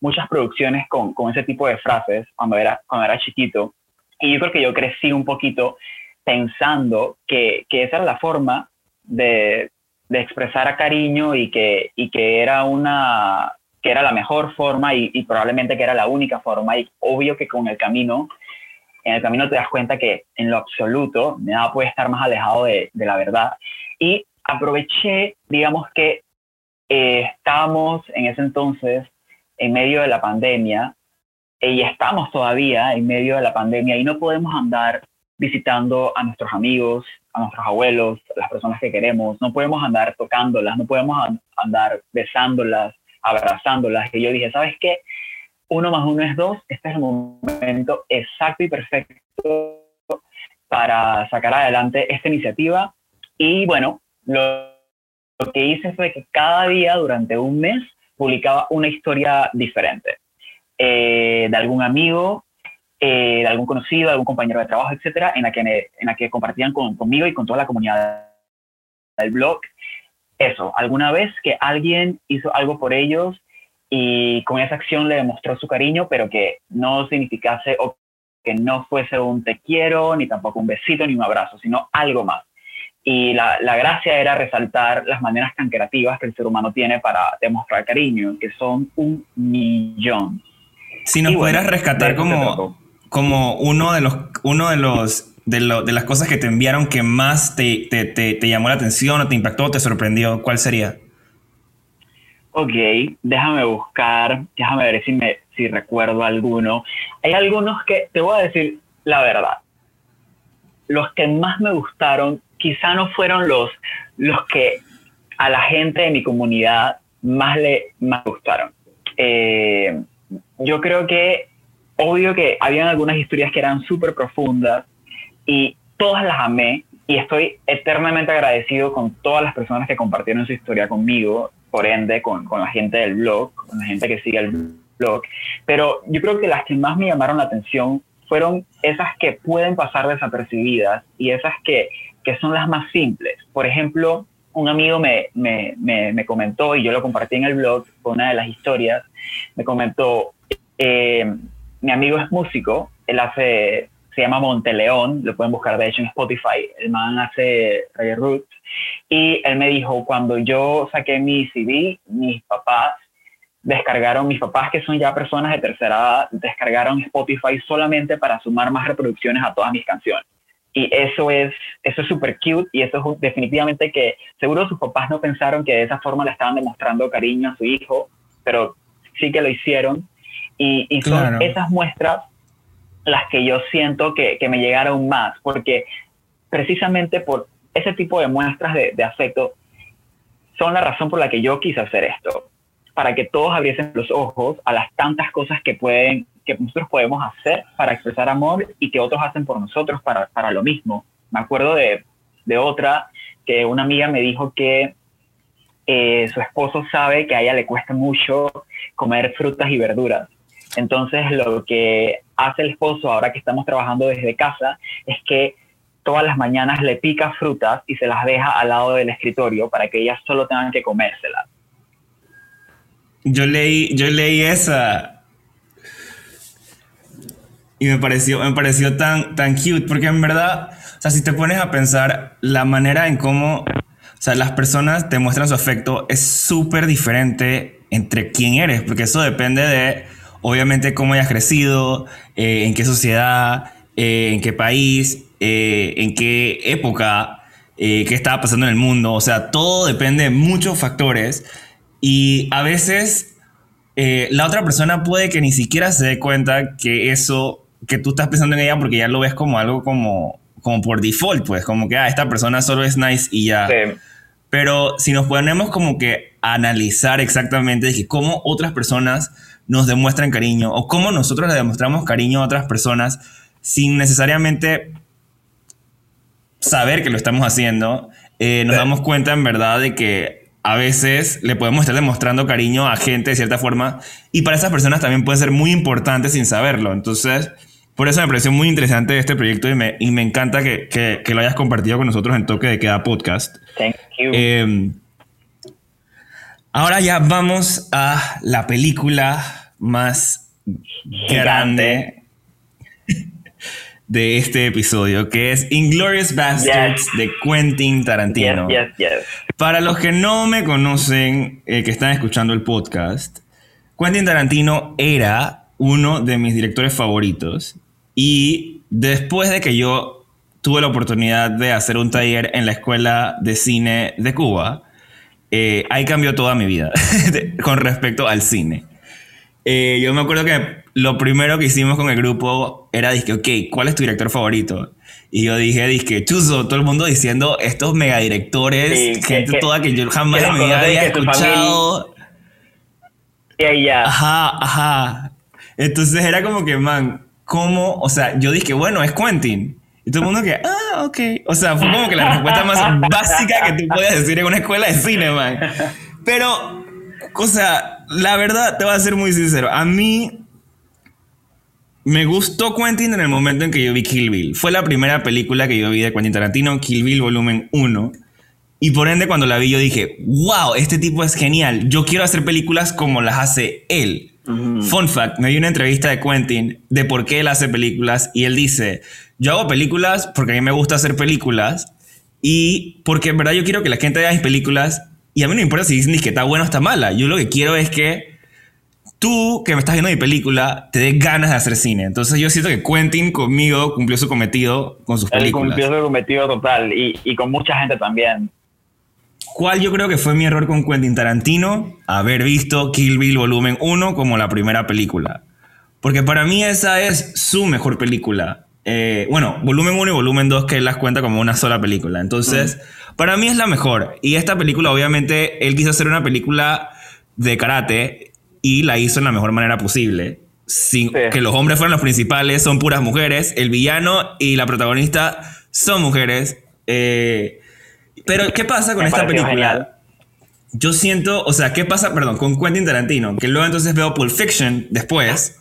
muchas producciones con, con ese tipo de frases cuando era, cuando era chiquito. Y yo creo que yo crecí un poquito pensando que, que esa era la forma de, de, expresar a cariño y que, y que era una que era la mejor forma y, y, probablemente que era la única forma y obvio que con el camino en el camino te das cuenta que en lo absoluto nada puede estar más alejado de, la verdad y aproveché digamos que eh, estábamos en ese entonces en medio de la pandemia y estamos todavía en medio de la pandemia y no podemos andar visitando a nuestros amigos, a nuestros abuelos, las personas que queremos, no podemos andar tocándolas, no podemos andar besándolas, abrazándolas. Y yo dije, ¿sabes qué? Uno más uno es dos, este es el momento exacto y perfecto para sacar adelante esta iniciativa. Y bueno, lo, que hice fue que cada día durante un mes publicaba una historia diferente. Eh, de algún amigo, eh, de algún conocido, de algún compañero de trabajo, etcétera, en la que compartían conmigo y con toda la comunidad del blog. Eso, alguna vez que alguien hizo algo por ellos y con esa acción le demostró su cariño, pero que no significase o que no fuese un te quiero, ni tampoco un besito, ni un abrazo, sino algo más. Y la, la, gracia era resaltar las maneras tan creativas que el ser humano tiene para demostrar cariño, que son un millón. Si nos pudieras rescatar como, como uno de los, uno de los, de, lo, de, las cosas que te enviaron que más te, te, te, te llamó la atención o te impactó o te sorprendió, ¿cuál sería? Ok, déjame buscar, déjame ver si, me, si recuerdo alguno. Hay algunos que, te voy a decir la verdad, los que más me gustaron quizá no fueron los, los que a la gente de mi comunidad más le más gustaron. Eh, yo creo que, obvio que habían algunas historias que eran súper profundas y todas las amé y estoy eternamente agradecido con todas las personas que compartieron su historia conmigo por ende con, con, la gente del blog, con la gente que sigue el blog. Pero yo creo que las que más me llamaron la atención fueron esas que pueden pasar desapercibidas y esas que, que son las más simples. Por ejemplo, un amigo me, me, me, comentó, y yo lo compartí en el blog, con una de las historias, me comentó, eh, mi amigo es músico, él hace, se llama Monteleón, lo pueden buscar de hecho en Spotify, el man hace reggae roots, y él me dijo, cuando yo saqué mi CD, mis papás descargaron, mis papás que son ya personas de tercera edad, descargaron Spotify solamente para sumar más reproducciones a todas mis canciones. Y eso es eso es súper cute y eso es definitivamente que seguro sus papás no pensaron que de esa forma le estaban demostrando cariño a su hijo, pero sí que lo hicieron. Y, y son esas muestras las que yo siento que, que me llegaron más, porque precisamente por ese tipo de muestras de, afecto son la razón por la que yo quise hacer esto, para que todos abriesen los ojos a las tantas cosas que pueden que nosotros podemos hacer para expresar amor y que otros hacen por nosotros para, para lo mismo. Me acuerdo de, de, otra que una amiga me dijo que eh, su esposo sabe que a ella le cuesta mucho comer frutas y verduras. Entonces lo que hace el esposo ahora que estamos trabajando desde casa es que todas las mañanas le pica frutas y se las deja al lado del escritorio para que ellas solo tengan que comérselas. Yo leí, yo leí esa y me pareció, me pareció tan, tan cute porque en verdad, o sea, si te pones a pensar la manera en cómo, o sea, las personas te muestran su afecto es súper diferente entre quién eres, porque eso depende de, obviamente, cómo hayas crecido, eh, en qué sociedad, eh, en qué país, eh, en qué época, qué estaba pasando en el mundo. O sea, todo depende de muchos factores. Y a veces la otra persona puede que ni siquiera se dé cuenta que eso, que tú estás pensando en ella porque ya lo ves como algo como, como por default, pues, como que ah, esta persona solo es nice y ya. Pero si nos ponemos como que a analizar exactamente de cómo otras personas nos demuestran cariño o cómo nosotros le demostramos cariño a otras personas sin necesariamente saber que lo estamos haciendo, eh, nos damos cuenta en verdad de que a veces le podemos estar demostrando cariño a gente de cierta forma y para esas personas también puede ser muy importante sin saberlo. Entonces, por eso me pareció muy interesante este proyecto y me, y me encanta que, que, lo hayas compartido con nosotros en Toque de Queda Podcast. Thank you. Eh, ahora ya vamos a la película más grande de este episodio, que es Inglorious Bastards de Quentin Tarantino. Para los que no me conocen, eh, que están escuchando el podcast, Quentin Tarantino era uno de mis directores favoritos y después de que yo tuve la oportunidad de hacer un taller en la Escuela de Cine de Cuba, eh, ahí cambió toda mi vida [laughs] con respecto al cine. Eh, yo me acuerdo que lo primero que hicimos con el grupo era, dije, ok, ¿cuál es tu director favorito? Y yo dije, dije, Chuzo, todo el mundo diciendo estos megadirectores, gente toda que yo jamás en mi vida había escuchado. Y ya. Ajá, ajá. Entonces era como que, man, ¿cómo? O sea, yo dije, bueno, es Quentin. Y todo el mundo que, ah, ok. O sea, fue como que la respuesta más básica que tú podías decir en una escuela de cine, man. Pero, o sea, la verdad, te voy a ser muy sincero. A mí me gustó Quentin en el momento en que yo vi Kill Bill. Fue la primera película que yo vi de Quentin Tarantino, Kill Bill volumen 1. Y por ende cuando la vi yo dije, wow, este tipo es genial. Yo quiero hacer películas como las hace él. Fun fact, me vi una entrevista de Quentin de por qué él hace películas y él dice, yo hago películas porque a mí me gusta hacer películas y porque en verdad yo quiero que la gente vea mis películas y a mí no me importa si dicen que está buena o está mala. Yo lo que quiero es que tú, que me estás viendo mi película, te des ganas de hacer cine. Entonces yo siento que Quentin conmigo cumplió su cometido con sus películas. Él cumplió su cometido total y, y con mucha gente también. ¿Cuál yo creo que fue mi error con Quentin Tarantino? Haber visto Kill Bill Volumen 1 como la primera película. Porque para mí esa es su mejor película. Eh, bueno, volumen 1 y volumen 2 que él las cuenta como una sola película. Entonces, para mí es la mejor. Y esta película, obviamente, él quiso hacer una película de karate y la hizo en la mejor manera posible. Sin que los hombres fueran los principales, son puras mujeres. El villano y la protagonista son mujeres. Eh, pero, ¿qué pasa con esta película? Yo siento, o sea, ¿qué pasa, perdón, con Quentin Tarantino? Que luego entonces veo Pulp Fiction después.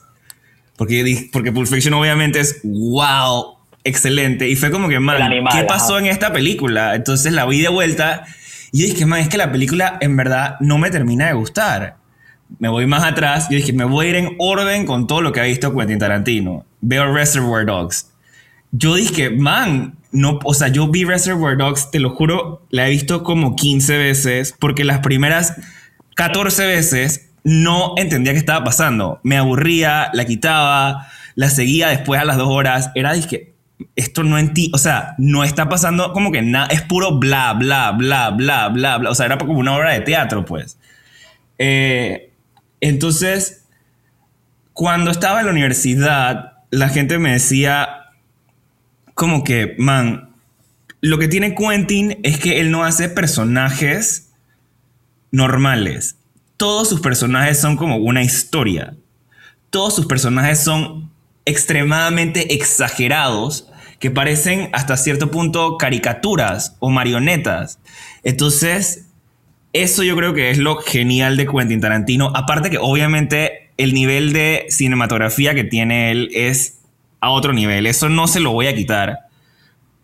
Porque, porque Pulp Fiction obviamente es wow, excelente. Y fue como que, man, ¿qué pasó en esta película? Entonces la vi de vuelta y dije, man, es que la película en verdad no me termina de gustar. Me voy más atrás y dije, me voy a ir en orden con todo lo que ha visto Quentin Tarantino. Veo Reservoir Dogs. Yo dije, man, no, o sea, yo vi Reservoir Dogs, te lo juro, la he visto como 15 veces porque las primeras 14 veces no entendía qué estaba pasando. Me aburría, la quitaba, la seguía después a las dos horas. Era, dije, esto no en ti, o sea, no está pasando como que nada, es puro bla, bla, bla, bla, bla, bla. O sea, era como una obra de teatro, pues. Eh, entonces, cuando estaba en la universidad, la gente me decía como que, man, lo que tiene Quentin es que él no hace personajes normales todos sus personajes son como una historia. Todos sus personajes son extremadamente exagerados que parecen hasta cierto punto caricaturas o marionetas. Entonces, eso yo creo que es lo genial de Quentin Tarantino. Aparte que obviamente el nivel de cinematografía que tiene él es a otro nivel. Eso no se lo voy a quitar.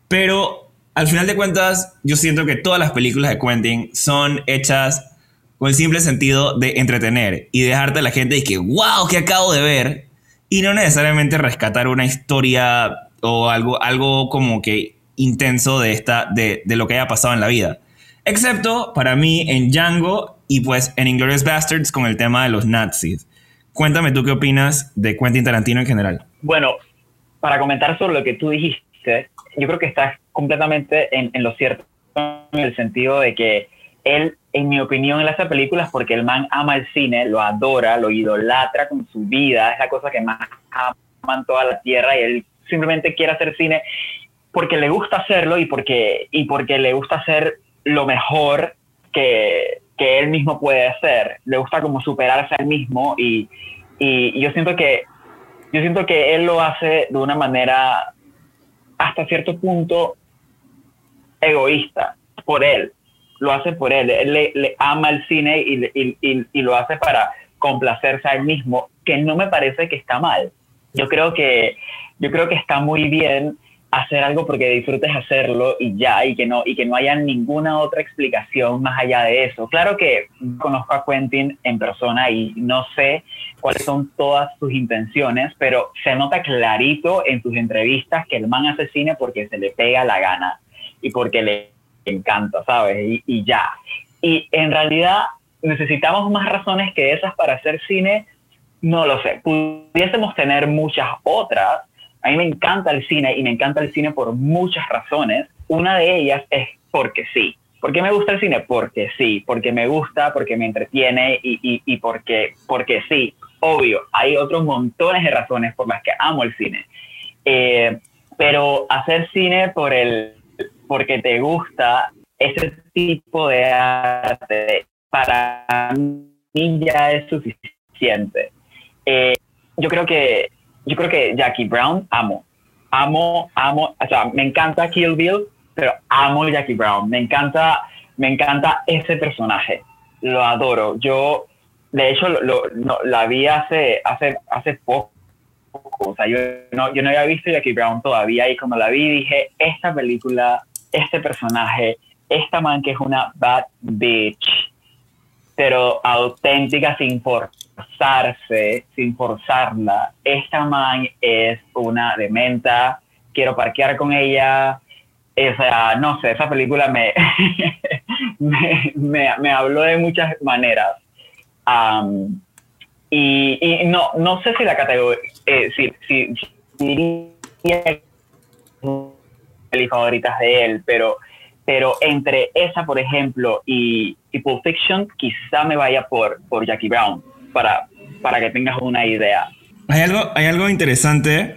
Pero al final de cuentas, yo siento que todas las películas de Quentin son hechas con el simple sentido de entretener y dejarte a la gente y que, wow, que acabo de ver, y no necesariamente rescatar una historia o algo, algo como que intenso de, esta, de, de lo que haya pasado en la vida. Excepto para mí en Django y pues en Inglourious Bastards con el tema de los nazis. Cuéntame tú qué opinas de Quentin Tarantino en general. Bueno, para comentar sobre lo que tú dijiste, yo creo que estás completamente en, en lo cierto en el sentido de que él, en mi opinión, en estas películas porque el man ama el cine, lo adora, lo idolatra con su vida, es la cosa que más ama en toda la tierra y él simplemente quiere hacer cine porque le gusta hacerlo y porque, y porque le gusta hacer lo mejor que, que él mismo puede hacer. Le gusta como superarse a él mismo y, y yo siento que yo siento que él lo hace de una manera hasta cierto punto egoísta por él lo hace por él, él le, ama el cine y, y, lo hace para complacerse a él mismo, que no me parece que está mal. Yo creo que, yo creo que está muy bien hacer algo porque disfrutes hacerlo y ya, y que, no, y que no haya ninguna otra explicación más allá de eso. Claro que conozco a Quentin en persona y no sé cuáles son todas sus intenciones, pero se nota clarito en sus entrevistas que el man hace cine porque se le pega la gana y porque le encanta, ¿sabes? Y, ya. Y en realidad necesitamos más razones que esas para hacer cine, no lo sé. Pudiésemos tener muchas otras. A mí me encanta el cine y me encanta el cine por muchas razones. Una de ellas es porque sí. ¿Por qué me gusta el cine? Porque sí, porque me gusta, porque me entretiene y, y, porque, porque sí. Obvio, hay otros montones de razones por las que amo el cine. Eh, pero hacer cine por el, porque te gusta ese tipo de arte, para mí ya es suficiente. Eh, yo creo que yo creo que Jackie Brown amo, amo, amo, o sea, me encanta Kill Bill, pero amo Jackie Brown, me encanta, me encanta ese personaje, lo adoro. Yo, de hecho, lo, la vi hace, hace, hace poco, o sea, yo no, yo no había visto Jackie Brown todavía y cuando la vi dije, esta película este personaje, esta man que es una bad bitch, pero auténtica sin forzarse, sin forzarla. Esta man es una dementa, quiero parquear con ella. O no sé, esa película [laughs] me, me, me, habló de muchas maneras. y, no, no sé si la categoría, eh, si, favoritas de él, pero, pero entre esa, por ejemplo, y, y Pulp Fiction, quizá me vaya por, por Jackie Brown para, para que tengas una idea. Hay algo, hay algo interesante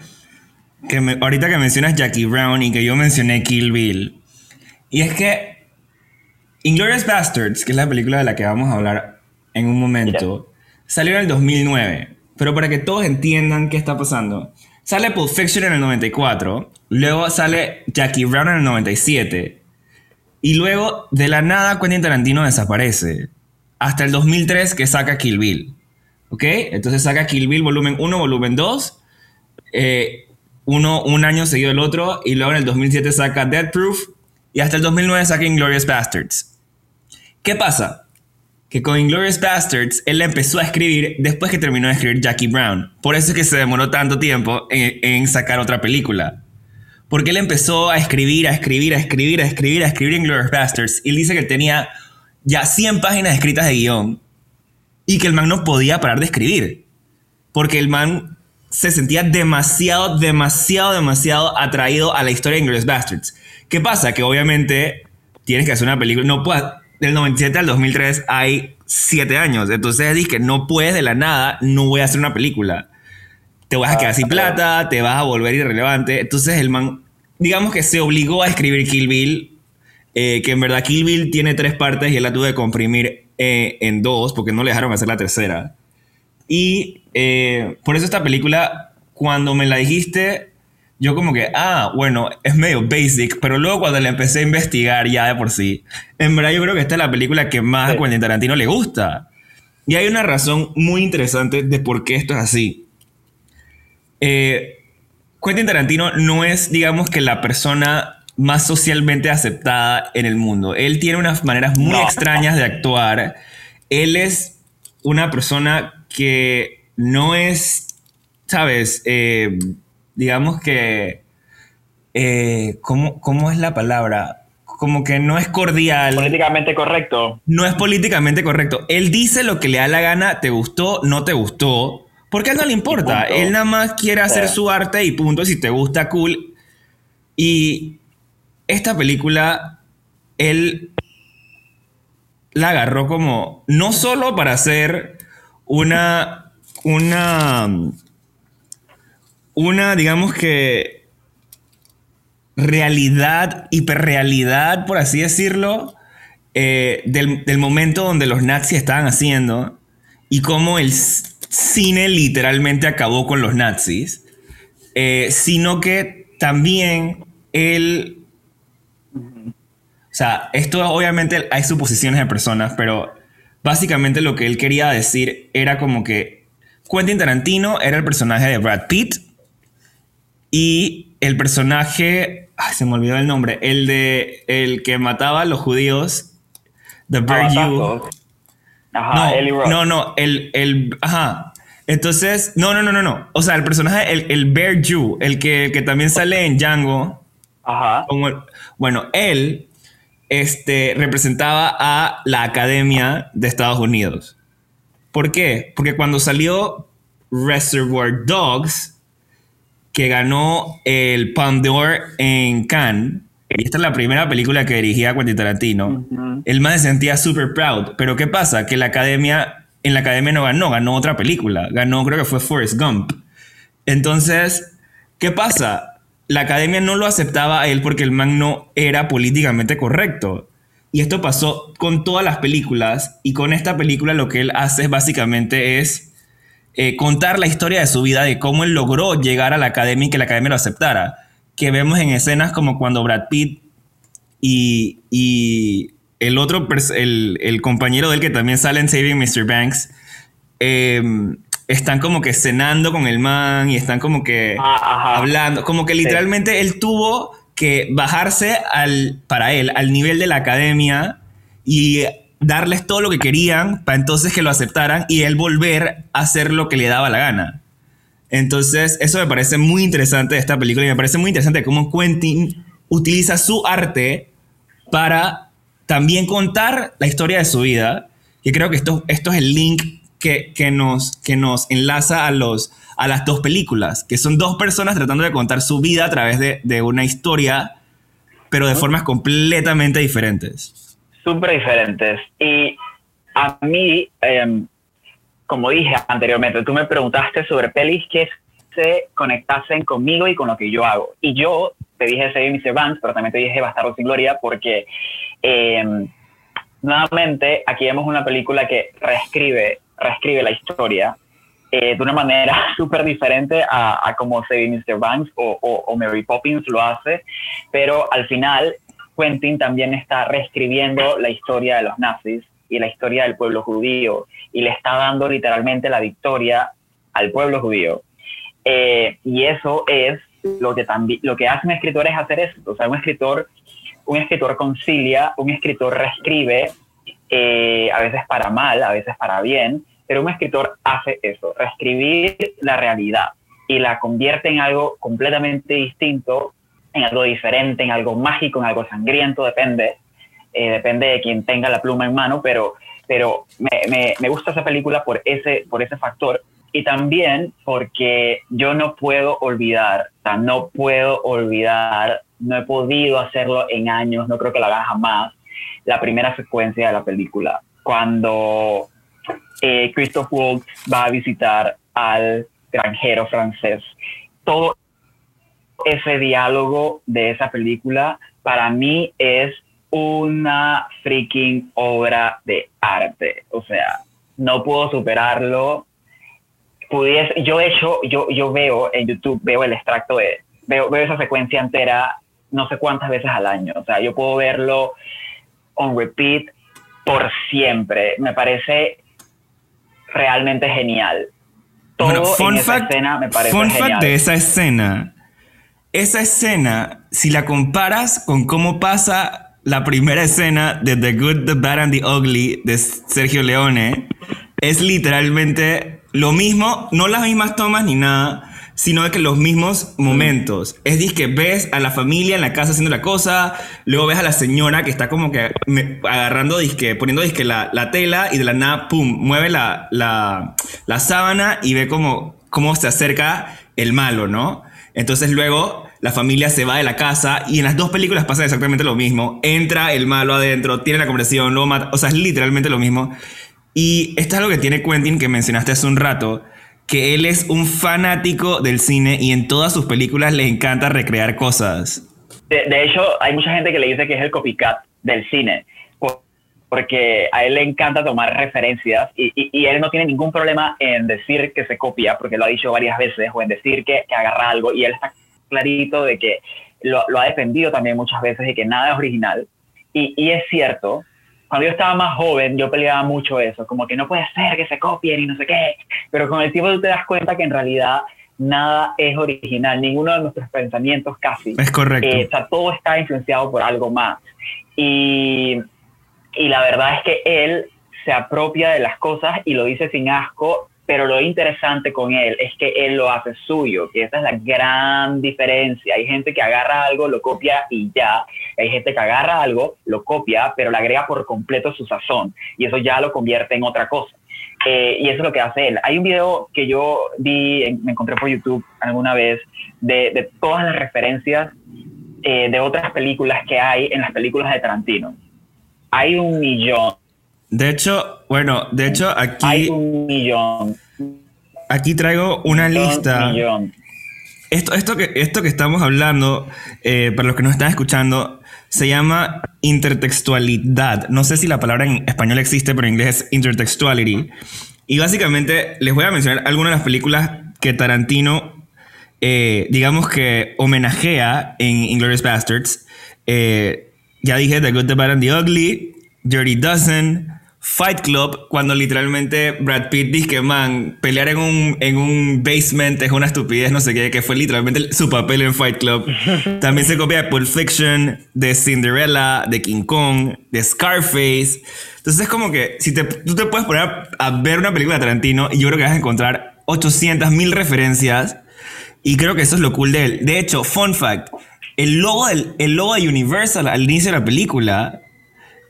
que ahorita que mencionas Jackie Brown y que yo mencioné Kill Bill. Y es que Inglourious Bastards, que es la película de la que vamos a hablar en un momento, salió en el 2009. Pero para que todos entiendan qué está pasando, sale Pulp Fiction en el 94, luego sale Jackie Brown en el 97, y luego de la nada Quentin Tarantino desaparece, hasta el 2003 que saca Kill Bill. ¿Ok? Entonces saca Kill Bill volumen 1, volumen 2. Eh, uno un año seguido del otro. Y luego en el 2007 saca Dead Proof. Y hasta el 2009 saca Inglorious Bastards. ¿Qué pasa? Que con Inglorious Bastards él empezó a escribir después que terminó de escribir Jackie Brown. Por eso es que se demoró tanto tiempo en, sacar otra película. Porque él empezó a escribir, a escribir, a escribir, a escribir, a escribir Inglorious Bastards. Y dice que tenía ya 100 páginas escritas de guion y que el man no podía parar de escribir. Porque el man se sentía demasiado, demasiado, demasiado atraído a la historia de Inglourious Bastards. ¿Qué pasa? Que obviamente tienes que hacer una película. No puedes. Del 97 al 2003 hay 7 años. Entonces dices que no puedes de la nada, no voy a hacer una película. Te vas a quedar sin ah, plata, te vas a volver irrelevante. Entonces el man, digamos que se obligó a escribir Kill Bill. Eh, que en verdad Kill Bill tiene tres partes y él la tuvo que comprimir eh, en dos porque no le dejaron hacer la tercera. Y eh, por eso esta película, cuando me la dijiste, yo como que, ah, bueno, es medio basic, pero luego cuando le empecé a investigar ya de por sí, en verdad yo creo que esta es la película que más a Quentin Tarantino le gusta. Y hay una razón muy interesante de por qué esto es así. Eh, Quentin Tarantino no es, digamos, que la persona más socialmente aceptada en el mundo. Él tiene unas maneras muy extrañas de actuar. Él es una persona que no es, ¿sabes? Eh, digamos que... Eh, ¿cómo, ¿Cómo es la palabra? Como que no es cordial. Políticamente correcto. No es políticamente correcto. Él dice lo que le da la gana, te gustó, no te gustó. Porque a él no le importa. Él nada más quiere hacer su arte y punto. Si te gusta, cool. Y esta película, él la agarró como, no solo para hacer una, una, una, digamos que, realidad, hiperrealidad, por así decirlo, eh, del, momento donde los nazis estaban haciendo y cómo el cine literalmente acabó con los nazis, eh, sino que también él o sea, esto obviamente hay suposiciones de personas, pero básicamente lo que él quería decir era como que Quentin Tarantino era el personaje de Brad Pitt y el personaje, ay, se me olvidó el nombre, el de el que mataba a los judíos, The Bear You. Ajá, no, no, no, el, el, ajá. Entonces, no, no, no, no, no. O sea, el personaje, el, el Bear You, el que, que también sale en Django. Ajá. bueno, él este, representaba a la Academia de Estados Unidos. ¿Por qué? Porque cuando salió Reservoir Dogs, que ganó el Palme d'Or en Cannes, y esta es la primera película que dirigía Quentin Tarantino, el man se sentía super proud. Pero ¿qué pasa? Que la academia, en la academia no ganó, ganó otra película. Ganó, creo que fue Forrest Gump. Entonces, ¿qué pasa? la academia no lo aceptaba a él porque el man no era políticamente correcto. Y esto pasó con todas las películas y con esta película lo que él hace básicamente es eh, contar la historia de su vida, de cómo él logró llegar a la academia y que la academia lo aceptara. Que vemos en escenas como cuando Brad Pitt y, el otro, el, el, compañero de él que también sale en Saving Mr. Banks, eh, están como que cenando con el man y están como que ah, hablando, como que literalmente él tuvo que bajarse al, para él, al nivel de la academia y darles todo lo que querían para entonces que lo aceptaran y él volver a hacer lo que le daba la gana. Entonces, eso me parece muy interesante de esta película y me parece muy interesante cómo Quentin utiliza su arte para también contar la historia de su vida. Y creo que esto, esto es el link que, que, nos, que nos enlaza a, los, a las dos películas, que son dos personas tratando de contar su vida a través de, de una historia, pero de formas completamente diferentes. Súper diferentes. Y a mí, eh, como dije anteriormente, tú me preguntaste sobre pelis que se conectasen conmigo y con lo que yo hago. Y yo te dije Saving Mr. Banks, pero también te dije Bastardo sin Gloria, porque eh, nuevamente aquí vemos una película que reescribe, reescribe la historia eh, de una manera [laughs] súper diferente a, a, como Saving Mr. Banks o, o, o Mary Poppins lo hace, pero al final Quentin también está reescribiendo la historia de los nazis y la historia del pueblo judío y le está dando literalmente la victoria al pueblo judío. Eh, y eso es lo que, lo que hace un escritor es hacer eso. O sea, un escritor, un escritor concilia, un escritor reescribe, eh, a veces para mal, a veces para bien, pero un escritor hace eso, reescribir la realidad y la convierte en algo completamente distinto, en algo diferente, en algo mágico, en algo sangriento, depende, eh, depende de quien tenga la pluma en mano, pero, pero me, gusta esa película por ese, por ese factor y también porque yo no puedo olvidar, no puedo olvidar, no he podido hacerlo en años, no creo que lo haga jamás, la primera secuencia de la película, cuando eh, Christoph Waltz va a visitar al granjero francés. Todo ese diálogo de esa película para mí es una freaking obra de arte. O sea, no puedo superarlo. Pudiese, yo hecho, yo, yo veo en YouTube, veo el extracto de, veo, veo esa secuencia entera no sé cuántas veces al año. O sea, yo puedo verlo on repeat por siempre. Me parece realmente genial. Todo bueno, en esa fact, escena me parece fun genial. fact de esa escena. Esa escena, si la comparas con cómo pasa la primera escena de The Good, The Bad and The Ugly de Sergio Leone, es literalmente lo mismo, no las mismas tomas ni nada, sino que los mismos momentos. Es decir, que ves a la familia en la casa haciendo la cosa, luego ves a la señora que está como que agarrando, disque, poniendo disque la, la, tela y de la nada, pum, mueve la, la, la sábana y ve como, cómo se acerca el malo, ¿no? Entonces luego la familia se va de la casa y en las dos películas pasa exactamente lo mismo. Entra el malo adentro, tiene la conversación, luego mata, o sea, es literalmente lo mismo. Y esto es lo que tiene Quentin que mencionaste hace un rato, que él es un fanático del cine y en todas sus películas le encanta recrear cosas. De, de hecho, hay mucha gente que le dice que es el copycat del cine, porque a él le encanta tomar referencias y, y, y, él no tiene ningún problema en decir que se copia, porque lo ha dicho varias veces, o en decir que, que agarra algo y él está clarito de que lo, lo, ha defendido también muchas veces y que nada es original. Y, y es cierto, cuando yo estaba más joven, yo peleaba mucho eso, como que no puede ser que se copien y no sé qué, pero con el tiempo tú te das cuenta que en realidad nada es original, ninguno de nuestros pensamientos casi. Es correcto. Eh, o sea, todo está influenciado por algo más. Y, y la verdad es que él se apropia de las cosas y lo dice sin asco, pero lo interesante con él es que él lo hace suyo, que esa es la gran diferencia. Hay gente que agarra algo, lo copia y ya. Hay gente que agarra algo, lo copia, pero le agrega por completo su sazón y eso ya lo convierte en otra cosa. Eh, y eso es lo que hace él. Hay un video que yo vi, me encontré por YouTube alguna vez, de, todas las referencias eh, de otras películas que hay en las películas de Tarantino. Hay un millón. De hecho, bueno, de hecho aquí... Hay un millón. Aquí traigo una lista. Millón. Esto, esto, que, esto que estamos hablando, eh, para los que nos están escuchando, se llama intertextualidad. No sé si la palabra en español existe, pero en inglés es intertextuality. Y básicamente les voy a mencionar algunas de las películas que Tarantino, eh, digamos que homenajea en Inglourious Bastards. Eh, ya dije The Good, The Bad and The Ugly, Dirty Dozen, Fight Club, cuando literalmente Brad Pitt dice que, man, pelear en un, en un basement es una estupidez, no sé qué, que fue literalmente su papel en Fight Club. [laughs] También se copia de Pulp Fiction, de Cinderella, de King Kong, de Scarface. Entonces es como que si te, tú te puedes poner a, ver una película de Tarantino y yo creo que vas a encontrar 800 mil referencias y creo que eso es lo cool de él. De hecho, fun fact, el logo, del, el logo de Universal al inicio de la película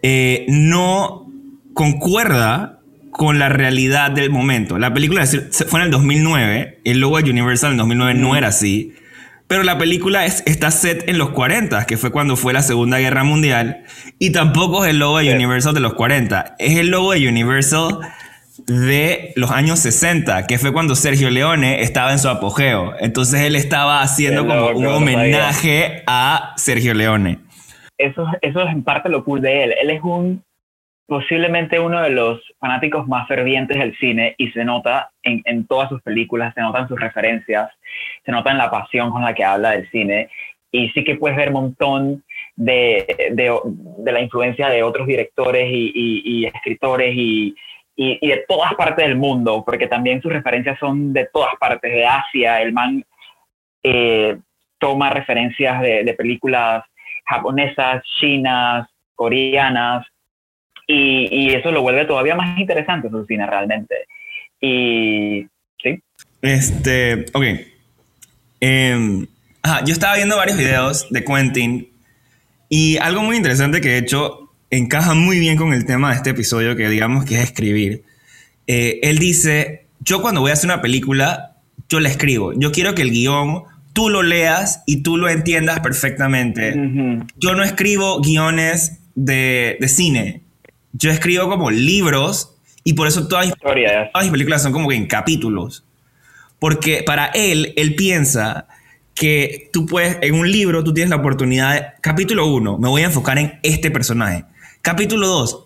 eh, no concuerda con la realidad del momento. La película fue en el 2009, el logo de Universal en el 2009 no era así, pero la película es, está set en los 40, que fue cuando fue la Segunda Guerra Mundial, y tampoco es el logo de Universal de los 40, es el logo de Universal de los años 60, que fue cuando Sergio Leone estaba en su apogeo. Entonces él estaba haciendo como un homenaje a Sergio Leone. Eso, eso es en parte lo cool de él. Él es un posiblemente uno de los fanáticos más fervientes del cine y se nota en, en, todas sus películas, se notan sus referencias, se nota en la pasión con la que habla del cine y sí que puedes ver un montón de, de, de, la influencia de otros directores y, y, escritores y, y, de todas partes del mundo, porque también sus referencias son de todas partes, de Asia, el man eh, toma referencias de, de películas japonesas, chinas, coreanas, y, eso lo vuelve todavía más interesante su cine realmente. Y sí. Este, ok. Em, yo estaba viendo varios videos de Quentin y algo muy interesante que he hecho encaja muy bien con el tema de este episodio que digamos que es escribir. Eh, él dice, yo cuando voy a hacer una película, yo la escribo. Yo quiero que el guion tú lo leas y tú lo entiendas perfectamente. Yo no escribo guiones de, de cine yo escribo como libros y por eso todas mis, películas son como que en capítulos. Porque para él, él piensa que tú puedes, en un libro, tú tienes la oportunidad de, capítulo 1, me voy a enfocar en este personaje. Capítulo 2,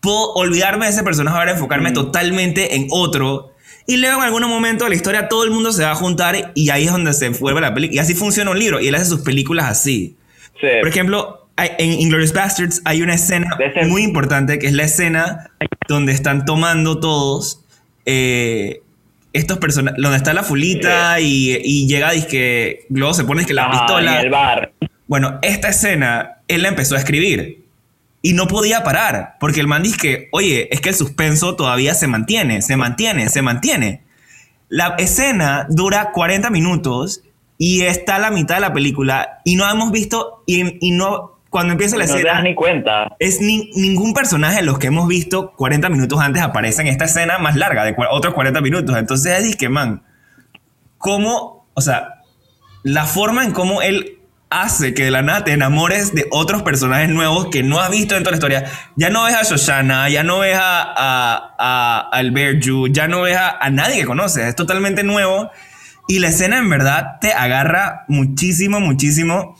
puedo olvidarme de ese personaje ahora enfocarme mm. totalmente en otro. Y luego en algún momento de la historia todo el mundo se va a juntar y ahí es donde se vuelve la película. Y así funciona un libro. Y él hace sus películas así. Por ejemplo, en Inglourious Bastards hay una escena muy importante que es la escena donde están tomando todos eh, estos personajes, donde está la fulita y, llega y que luego se pone que la pistola. el bar. Bueno, esta escena él la empezó a escribir y no podía parar porque el man dice que, oye, es que el suspenso todavía se mantiene, se mantiene, se mantiene. La escena dura 40 minutos y está a la mitad de la película y no hemos visto y, y no cuando empieza la escena. No te das ni cuenta. Es ningún personaje de los que hemos visto 40 minutos antes aparece en esta escena más larga, de otros 40 minutos. Entonces es que, man, cómo, o sea, la forma en cómo él hace que de la nada te enamores de otros personajes nuevos que no has visto en toda la historia. Ya no ves a Shoshana, ya no ves a, a, a Albert Yu, ya no ves a, a nadie que conoces. Es totalmente nuevo. Y la escena en verdad te agarra muchísimo, muchísimo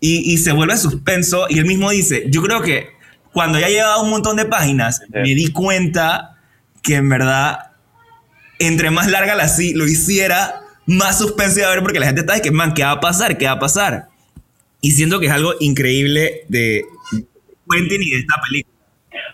y, se vuelve suspenso y él mismo dice, yo creo que cuando ya llevaba un montón de páginas, me di cuenta que en verdad, entre más larga la sí lo hiciera, más suspenso iba a ver porque la gente está de que, man, ¿qué va a pasar? ¿Qué va a pasar? Y siento que es algo increíble de Quentin y de esta película.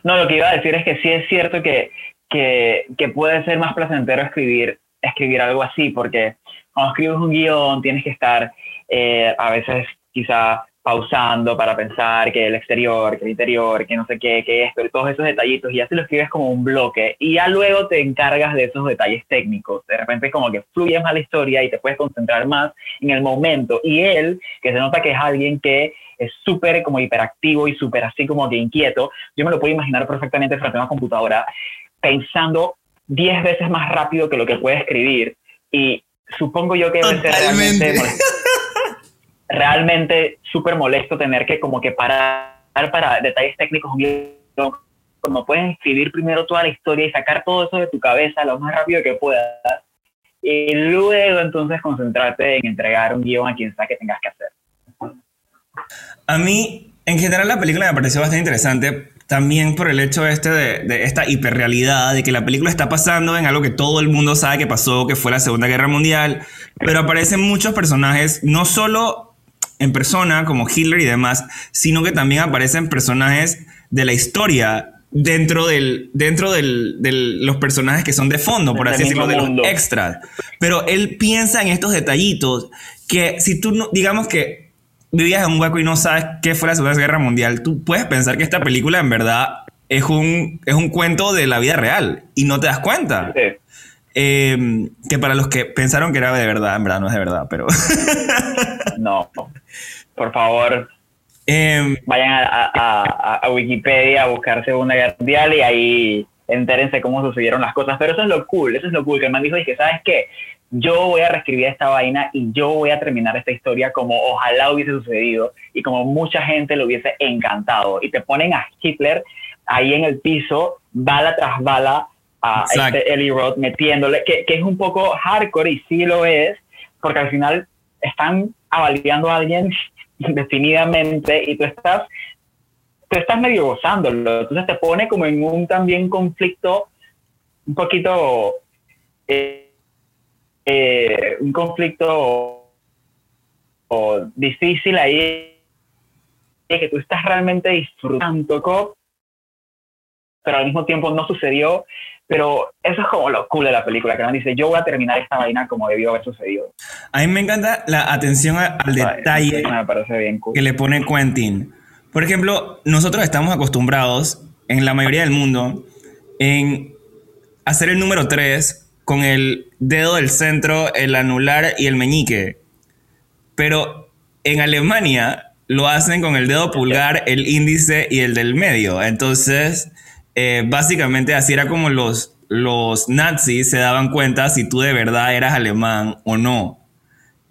No, lo que iba a decir es que sí es cierto que, que, puede ser más placentero escribir, escribir algo así, porque cuando escribes un guion tienes que estar eh, a veces quizá pausando para pensar que el exterior, que el interior, que no sé qué, que esto, todos esos detallitos, y ya se lo escribes como un bloque, y ya luego te encargas de esos detalles técnicos. De repente como que fluye más la historia y te puedes concentrar más en el momento. Y él, que se nota que es alguien que es súper como hiperactivo y súper así como que inquieto, yo me lo puedo imaginar perfectamente frente a una computadora, pensando 10 veces más rápido que lo que puede escribir, y supongo yo que debe ser realmente realmente súper molesto tener que como que parar para detalles técnicos como puedes escribir primero toda la historia y sacar todo eso de tu cabeza lo más rápido que puedas y luego entonces concentrarte en entregar un guion a quien sea que tengas que hacer. A mí, en general, la película me pareció bastante interesante también por el hecho este de, de, esta hiperrealidad, de que la película está pasando en algo que todo el mundo sabe que pasó, que fue la Segunda Guerra Mundial, pero aparecen muchos personajes, no solo en persona, como Hitler y demás, sino que también aparecen personajes de la historia dentro del dentro del, del- los personajes que son de fondo, por Del así decirlo, de los extras. Pero él piensa en estos detallitos que si tú no, digamos que vivías en un hueco y no sabes qué fue la Segunda Guerra Mundial, tú puedes pensar que esta película en verdad es un, es un cuento de la vida real y no te das cuenta. Sí. Eh, que para los que pensaron que era de verdad, en verdad no es de verdad, pero... [laughs] No. Por favor, eh, vayan a, a- a- a Wikipedia a buscar Segunda Guerra Mundial y ahí entérense cómo sucedieron las cosas. Pero eso es lo cool, eso es lo cool, que el man dijo, que ¿sabes qué? Yo voy a reescribir esta vaina y yo voy a terminar esta historia como ojalá hubiese sucedido y como mucha gente le hubiese encantado. Y te ponen a Hitler ahí en el piso, bala tras bala, a este Eli Roth metiéndole, que, que es un poco hardcore y sí lo es, porque al final están avaliando a alguien [laughs] indefinidamente y tú estás tú estás medio gozándolo, entonces te pone como en un también conflicto un poquito eh, eh, un conflicto o difícil ahí que tú estás realmente disfrutando pero al mismo tiempo no sucedió pero eso es como lo cool de la película que nos dice yo voy a terminar esta vaina como debió haber sucedido a mí me encanta la atención a- al Ay, detalle me parece bien cool que le pone Quentin. Por ejemplo, nosotros estamos acostumbrados, en la mayoría del mundo, en hacer el número 3 con el dedo del centro, el anular y el meñique. Pero en Alemania lo hacen con el dedo pulgar, el índice y el del medio. Entonces, eh, básicamente así era como los, los nazis se daban cuenta si tú de verdad eras alemán o no.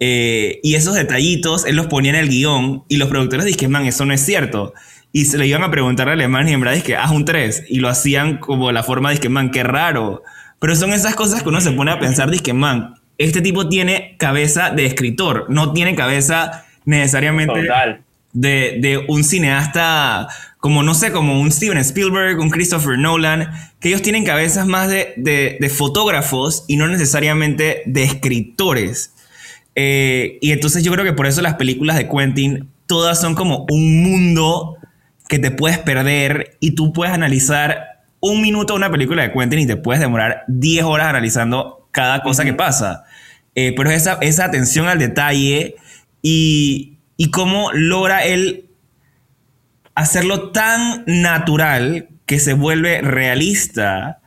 Eh, y esos detallitos él los ponía en el guion y los productores dijeron, man, eso no es cierto. Y se le iban a preguntar al alemán y en verdad es que haz un 3 y lo hacían como la forma de que, man, qué raro. Pero son esas cosas que uno se pone a pensar, dice man, este tipo tiene cabeza de escritor, no tiene cabeza necesariamente total de, de un cineasta como, no sé, como un Steven Spielberg, un Christopher Nolan, que ellos tienen cabezas más de, de- de fotógrafos y no necesariamente de escritores. Eh, y entonces yo creo que por eso las películas de Quentin todas son como un mundo que te puedes perder y tú puedes analizar un minuto una película de Quentin y te puedes demorar 10 horas analizando cada cosa que pasa. Eh, pero esa, esa atención al detalle y, y cómo logra él hacerlo tan natural que se vuelve realista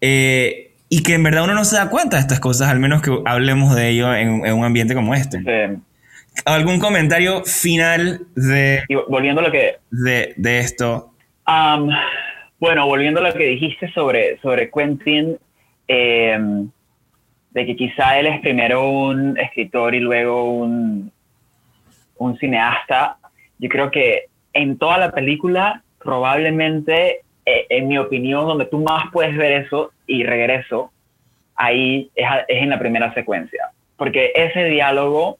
eh, y que en verdad uno no se da cuenta de estas cosas, al menos que hablemos de ello en, en un ambiente como este. Sí. ¿Algún comentario final de, Y volviendo a lo que de, de esto? Bueno, volviendo a lo que dijiste sobre, sobre Quentin, eh, de que quizá él es primero un escritor y luego un, un cineasta, yo creo que en toda la película, probablemente, eh, en mi opinión, donde tú más puedes ver eso y regreso, ahí es, en la primera secuencia. Porque ese diálogo,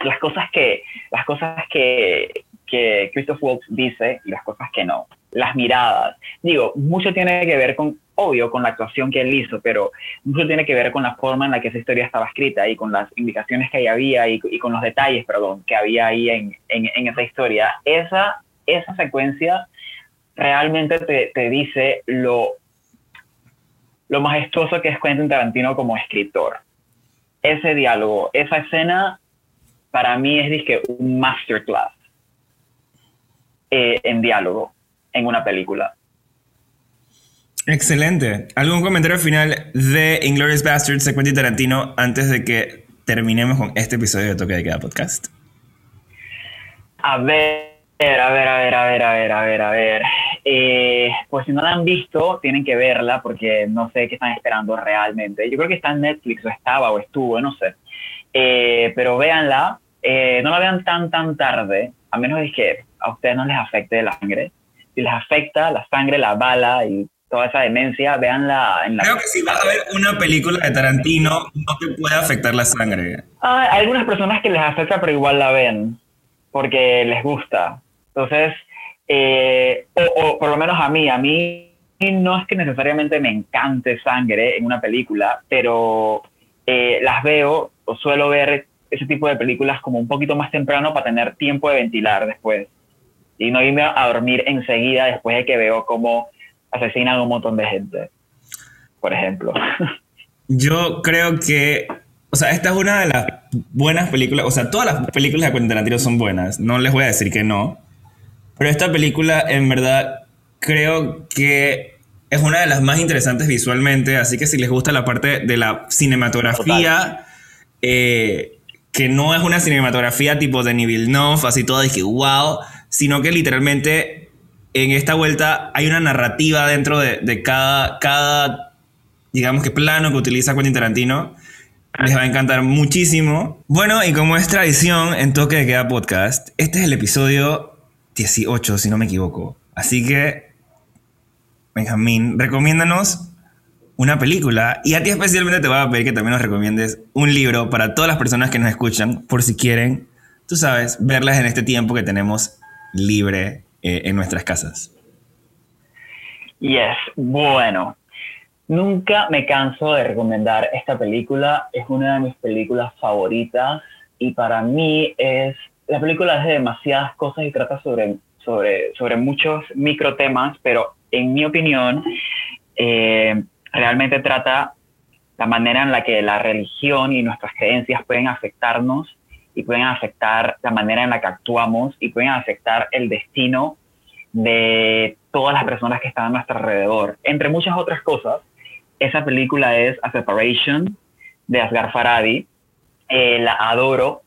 las cosas que, las cosas que, que Christoph Waltz dice y las cosas que no, las miradas. Digo, mucho tiene que ver con, obvio, con la actuación que él hizo, pero mucho tiene que ver con la forma en la que esa historia estaba escrita y con las indicaciones que ahí había y, con los detalles, perdón, que había ahí en, en, en esa historia. Esa, esa secuencia realmente te, te dice lo, lo majestuoso que es Quentin Tarantino como escritor. Ese diálogo, esa escena, para mí es dizque, un masterclass eh, en diálogo en una película. Excelente. ¿Algún comentario final de Inglourious Basterds de Quentin Tarantino antes de que terminemos con este episodio de Toque de Queda Podcast? A ver, a ver, a ver, a ver, a ver, a ver, a ver. Eh, pues si no la han visto, tienen que verla porque no sé qué están esperando realmente. Yo creo que está en Netflix o estaba o estuvo, no sé. Eh, pero véanla, eh, no la vean tan, tan tarde, a menos de que a ustedes no les afecte la sangre. Si les afecta la sangre, la bala y toda esa demencia, véanla en la... Creo que si vas a ver una película de Tarantino, no te puede afectar la sangre. Ah, hay algunas personas que les afecta, pero igual la ven, porque les gusta. Entonces, eh, o, o por lo menos a mí, a mí no es que necesariamente me encante sangre en una película, pero eh, las veo o suelo ver ese tipo de películas como un poquito más temprano para tener tiempo de ventilar después y no irme a dormir enseguida después de que veo cómo asesinan a un montón de gente, por ejemplo. [laughs] Yo creo que, o sea, esta es una de las buenas películas, o sea, todas las películas de Quentin Tarantino son buenas, no les voy a decir que no, pero esta película en verdad creo que es una de las más interesantes visualmente, así que si les gusta la parte de la cinematografía, eh, que no es una cinematografía tipo de Villeneuve, así todo que wow, sino que literalmente en esta vuelta hay una narrativa dentro de, cada, cada, digamos que plano que utiliza Quentin Tarantino. Les va a encantar muchísimo. Bueno, y como es tradición en Toque de Queda Podcast, este es el episodio 18, si no me equivoco. Así que Benjamín, recomiéndanos una película y a ti especialmente te voy a pedir que también nos recomiendes un libro para todas las personas que nos escuchan, por si quieren, tú sabes, verlas en este tiempo que tenemos libre eh, en nuestras casas. Yes, bueno, nunca me canso de recomendar esta película, es una de mis películas favoritas y para mí es, la película es de demasiadas cosas y trata sobre, sobre, sobre muchos micro temas, pero en mi opinión, eh, realmente trata la manera en la que la religión y nuestras creencias pueden afectarnos y pueden afectar la manera en la que actuamos y pueden afectar el destino de todas las personas que están a nuestro alrededor. Entre muchas otras cosas, esa película es A Separation de Asghar Faradi. Eh, la adoro.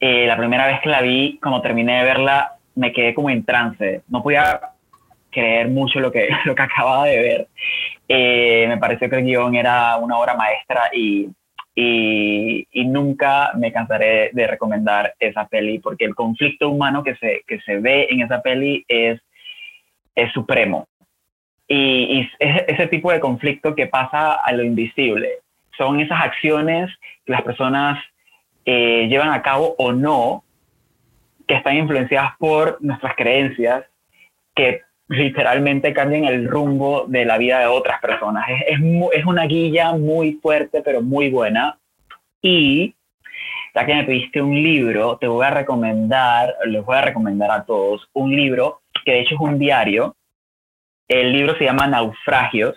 Eh, la primera vez que la vi, como terminé de verla, me quedé como en trance. No podía creer mucho lo que, [laughs] lo que acababa de ver. Eh, me pareció que el guion era una obra maestra y, y, nunca me cansaré de recomendar esa peli porque el conflicto humano que se, que se ve en esa peli es, es supremo. Y, y es ese tipo de conflicto que pasa a lo invisible. Son esas acciones que las personas eh, llevan a cabo o no, que están influenciadas por nuestras creencias, que literalmente cambian el rumbo de la vida de otras personas. Es, es, una guía muy fuerte, pero muy buena. Y ya que me pediste un libro, te voy a recomendar, les voy a recomendar a todos un libro que de hecho es un diario. El libro se llama Naufragios.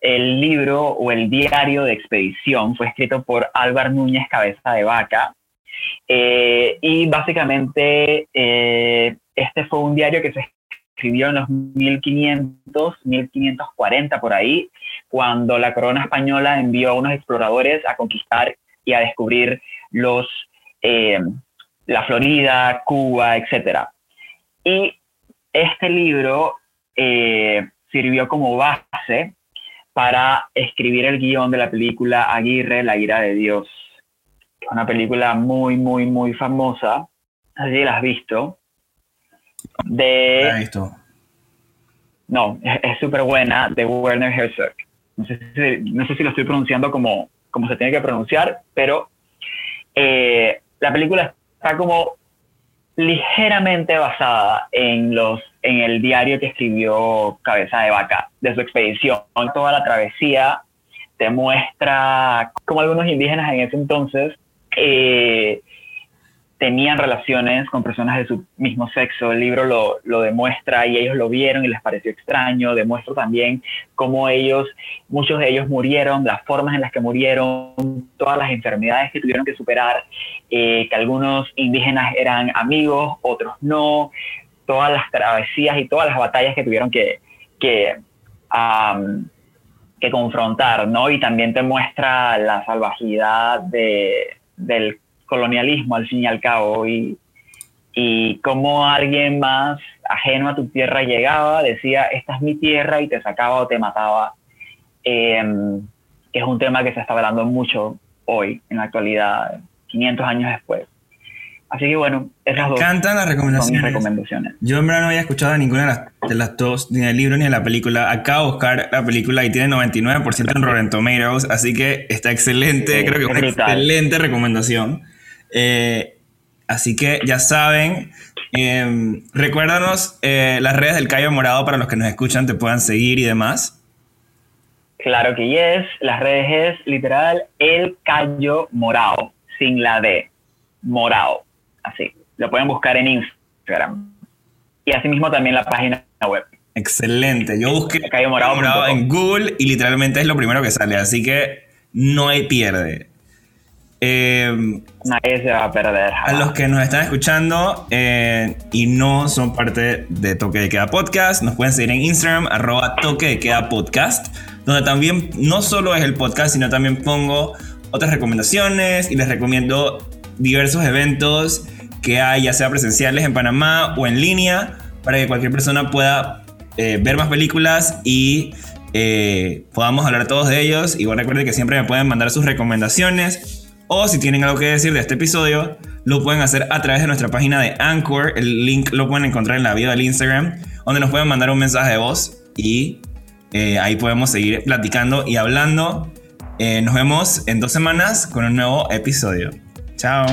El libro o el diario de expedición fue escrito por Álvaro Núñez Cabeza de Vaca. Eh, y básicamente eh, este fue un diario que se escribió en los 1500, 1540 por ahí, cuando la corona española envió a unos exploradores a conquistar y a descubrir los, eh, la Florida, Cuba, etc. Y este libro eh, sirvió como base para escribir el guion de la película Aguirre, la ira de Dios. Una película muy, muy, muy famosa. Así la has visto de... No, es súper buena, de Werner Herzog. No sé, si, lo estoy pronunciando como, como se tiene que pronunciar, pero eh, la película está como ligeramente basada en, los, en el diario que escribió Cabeza de Vaca, de su expedición. Toda la travesía te muestra cómo algunos indígenas en ese entonces eh, tenían relaciones con personas de su mismo sexo. El libro lo, lo, demuestra y ellos lo vieron y les pareció extraño. Demuestra también cómo ellos, muchos de ellos murieron, las formas en las que murieron, todas las enfermedades que tuvieron que superar, eh, que algunos indígenas eran amigos, otros no, todas las travesías y todas las batallas que tuvieron que, que, que confrontar, ¿no? Y también te muestra la salvajidad de, del colonialismo al fin y al cabo y, y cómo alguien más ajeno a tu tierra llegaba, decía, esta es mi tierra y te sacaba o te mataba, em, que es un tema que se está hablando mucho hoy, en la actualidad, 500 años después. Así que bueno, esas Me encantan las recomendaciones. recomendaciones. Yo en verdad no había escuchado ninguna de las, de las, dos, ni el libro ni de la película. Acabo de buscar la película y tiene 99% en Rotten Tomatoes, así que está excelente, creo que es una excelente recomendación. Eh, así que ya saben, eh, recuérdanos eh, las redes del Cayo Morado para los que nos escuchan, te puedan seguir y demás. Claro que yes, las redes es literal el Cayo Morado, sin la D, Morado, así. Lo pueden buscar en Instagram. Y asimismo también la página web, Excelente. Yo busqué Cayo Morado Cayo Morado com. en Google y literalmente es lo primero que sale, así que no hay pierde. Eh, Nadie se va a perder. a los que nos están escuchando eh, y no son parte de Toque de Queda Podcast, nos pueden seguir en Instagram, arroba Toque de Queda Podcast, donde también no solo es el podcast, sino también pongo otras recomendaciones y les recomiendo diversos eventos que hay, ya sea presenciales en Panamá o en línea, para que cualquier persona pueda eh, ver más películas y eh, podamos hablar todos de ellos. Igual recuerden que siempre me pueden mandar sus recomendaciones o si tienen algo que decir de este episodio, lo pueden hacer a través de nuestra página de Anchor. El link lo pueden encontrar en la bio del Instagram, donde nos pueden mandar un mensaje de voz y eh, ahí podemos seguir platicando y hablando. Eh, nos vemos en dos semanas con un nuevo episodio. Chao.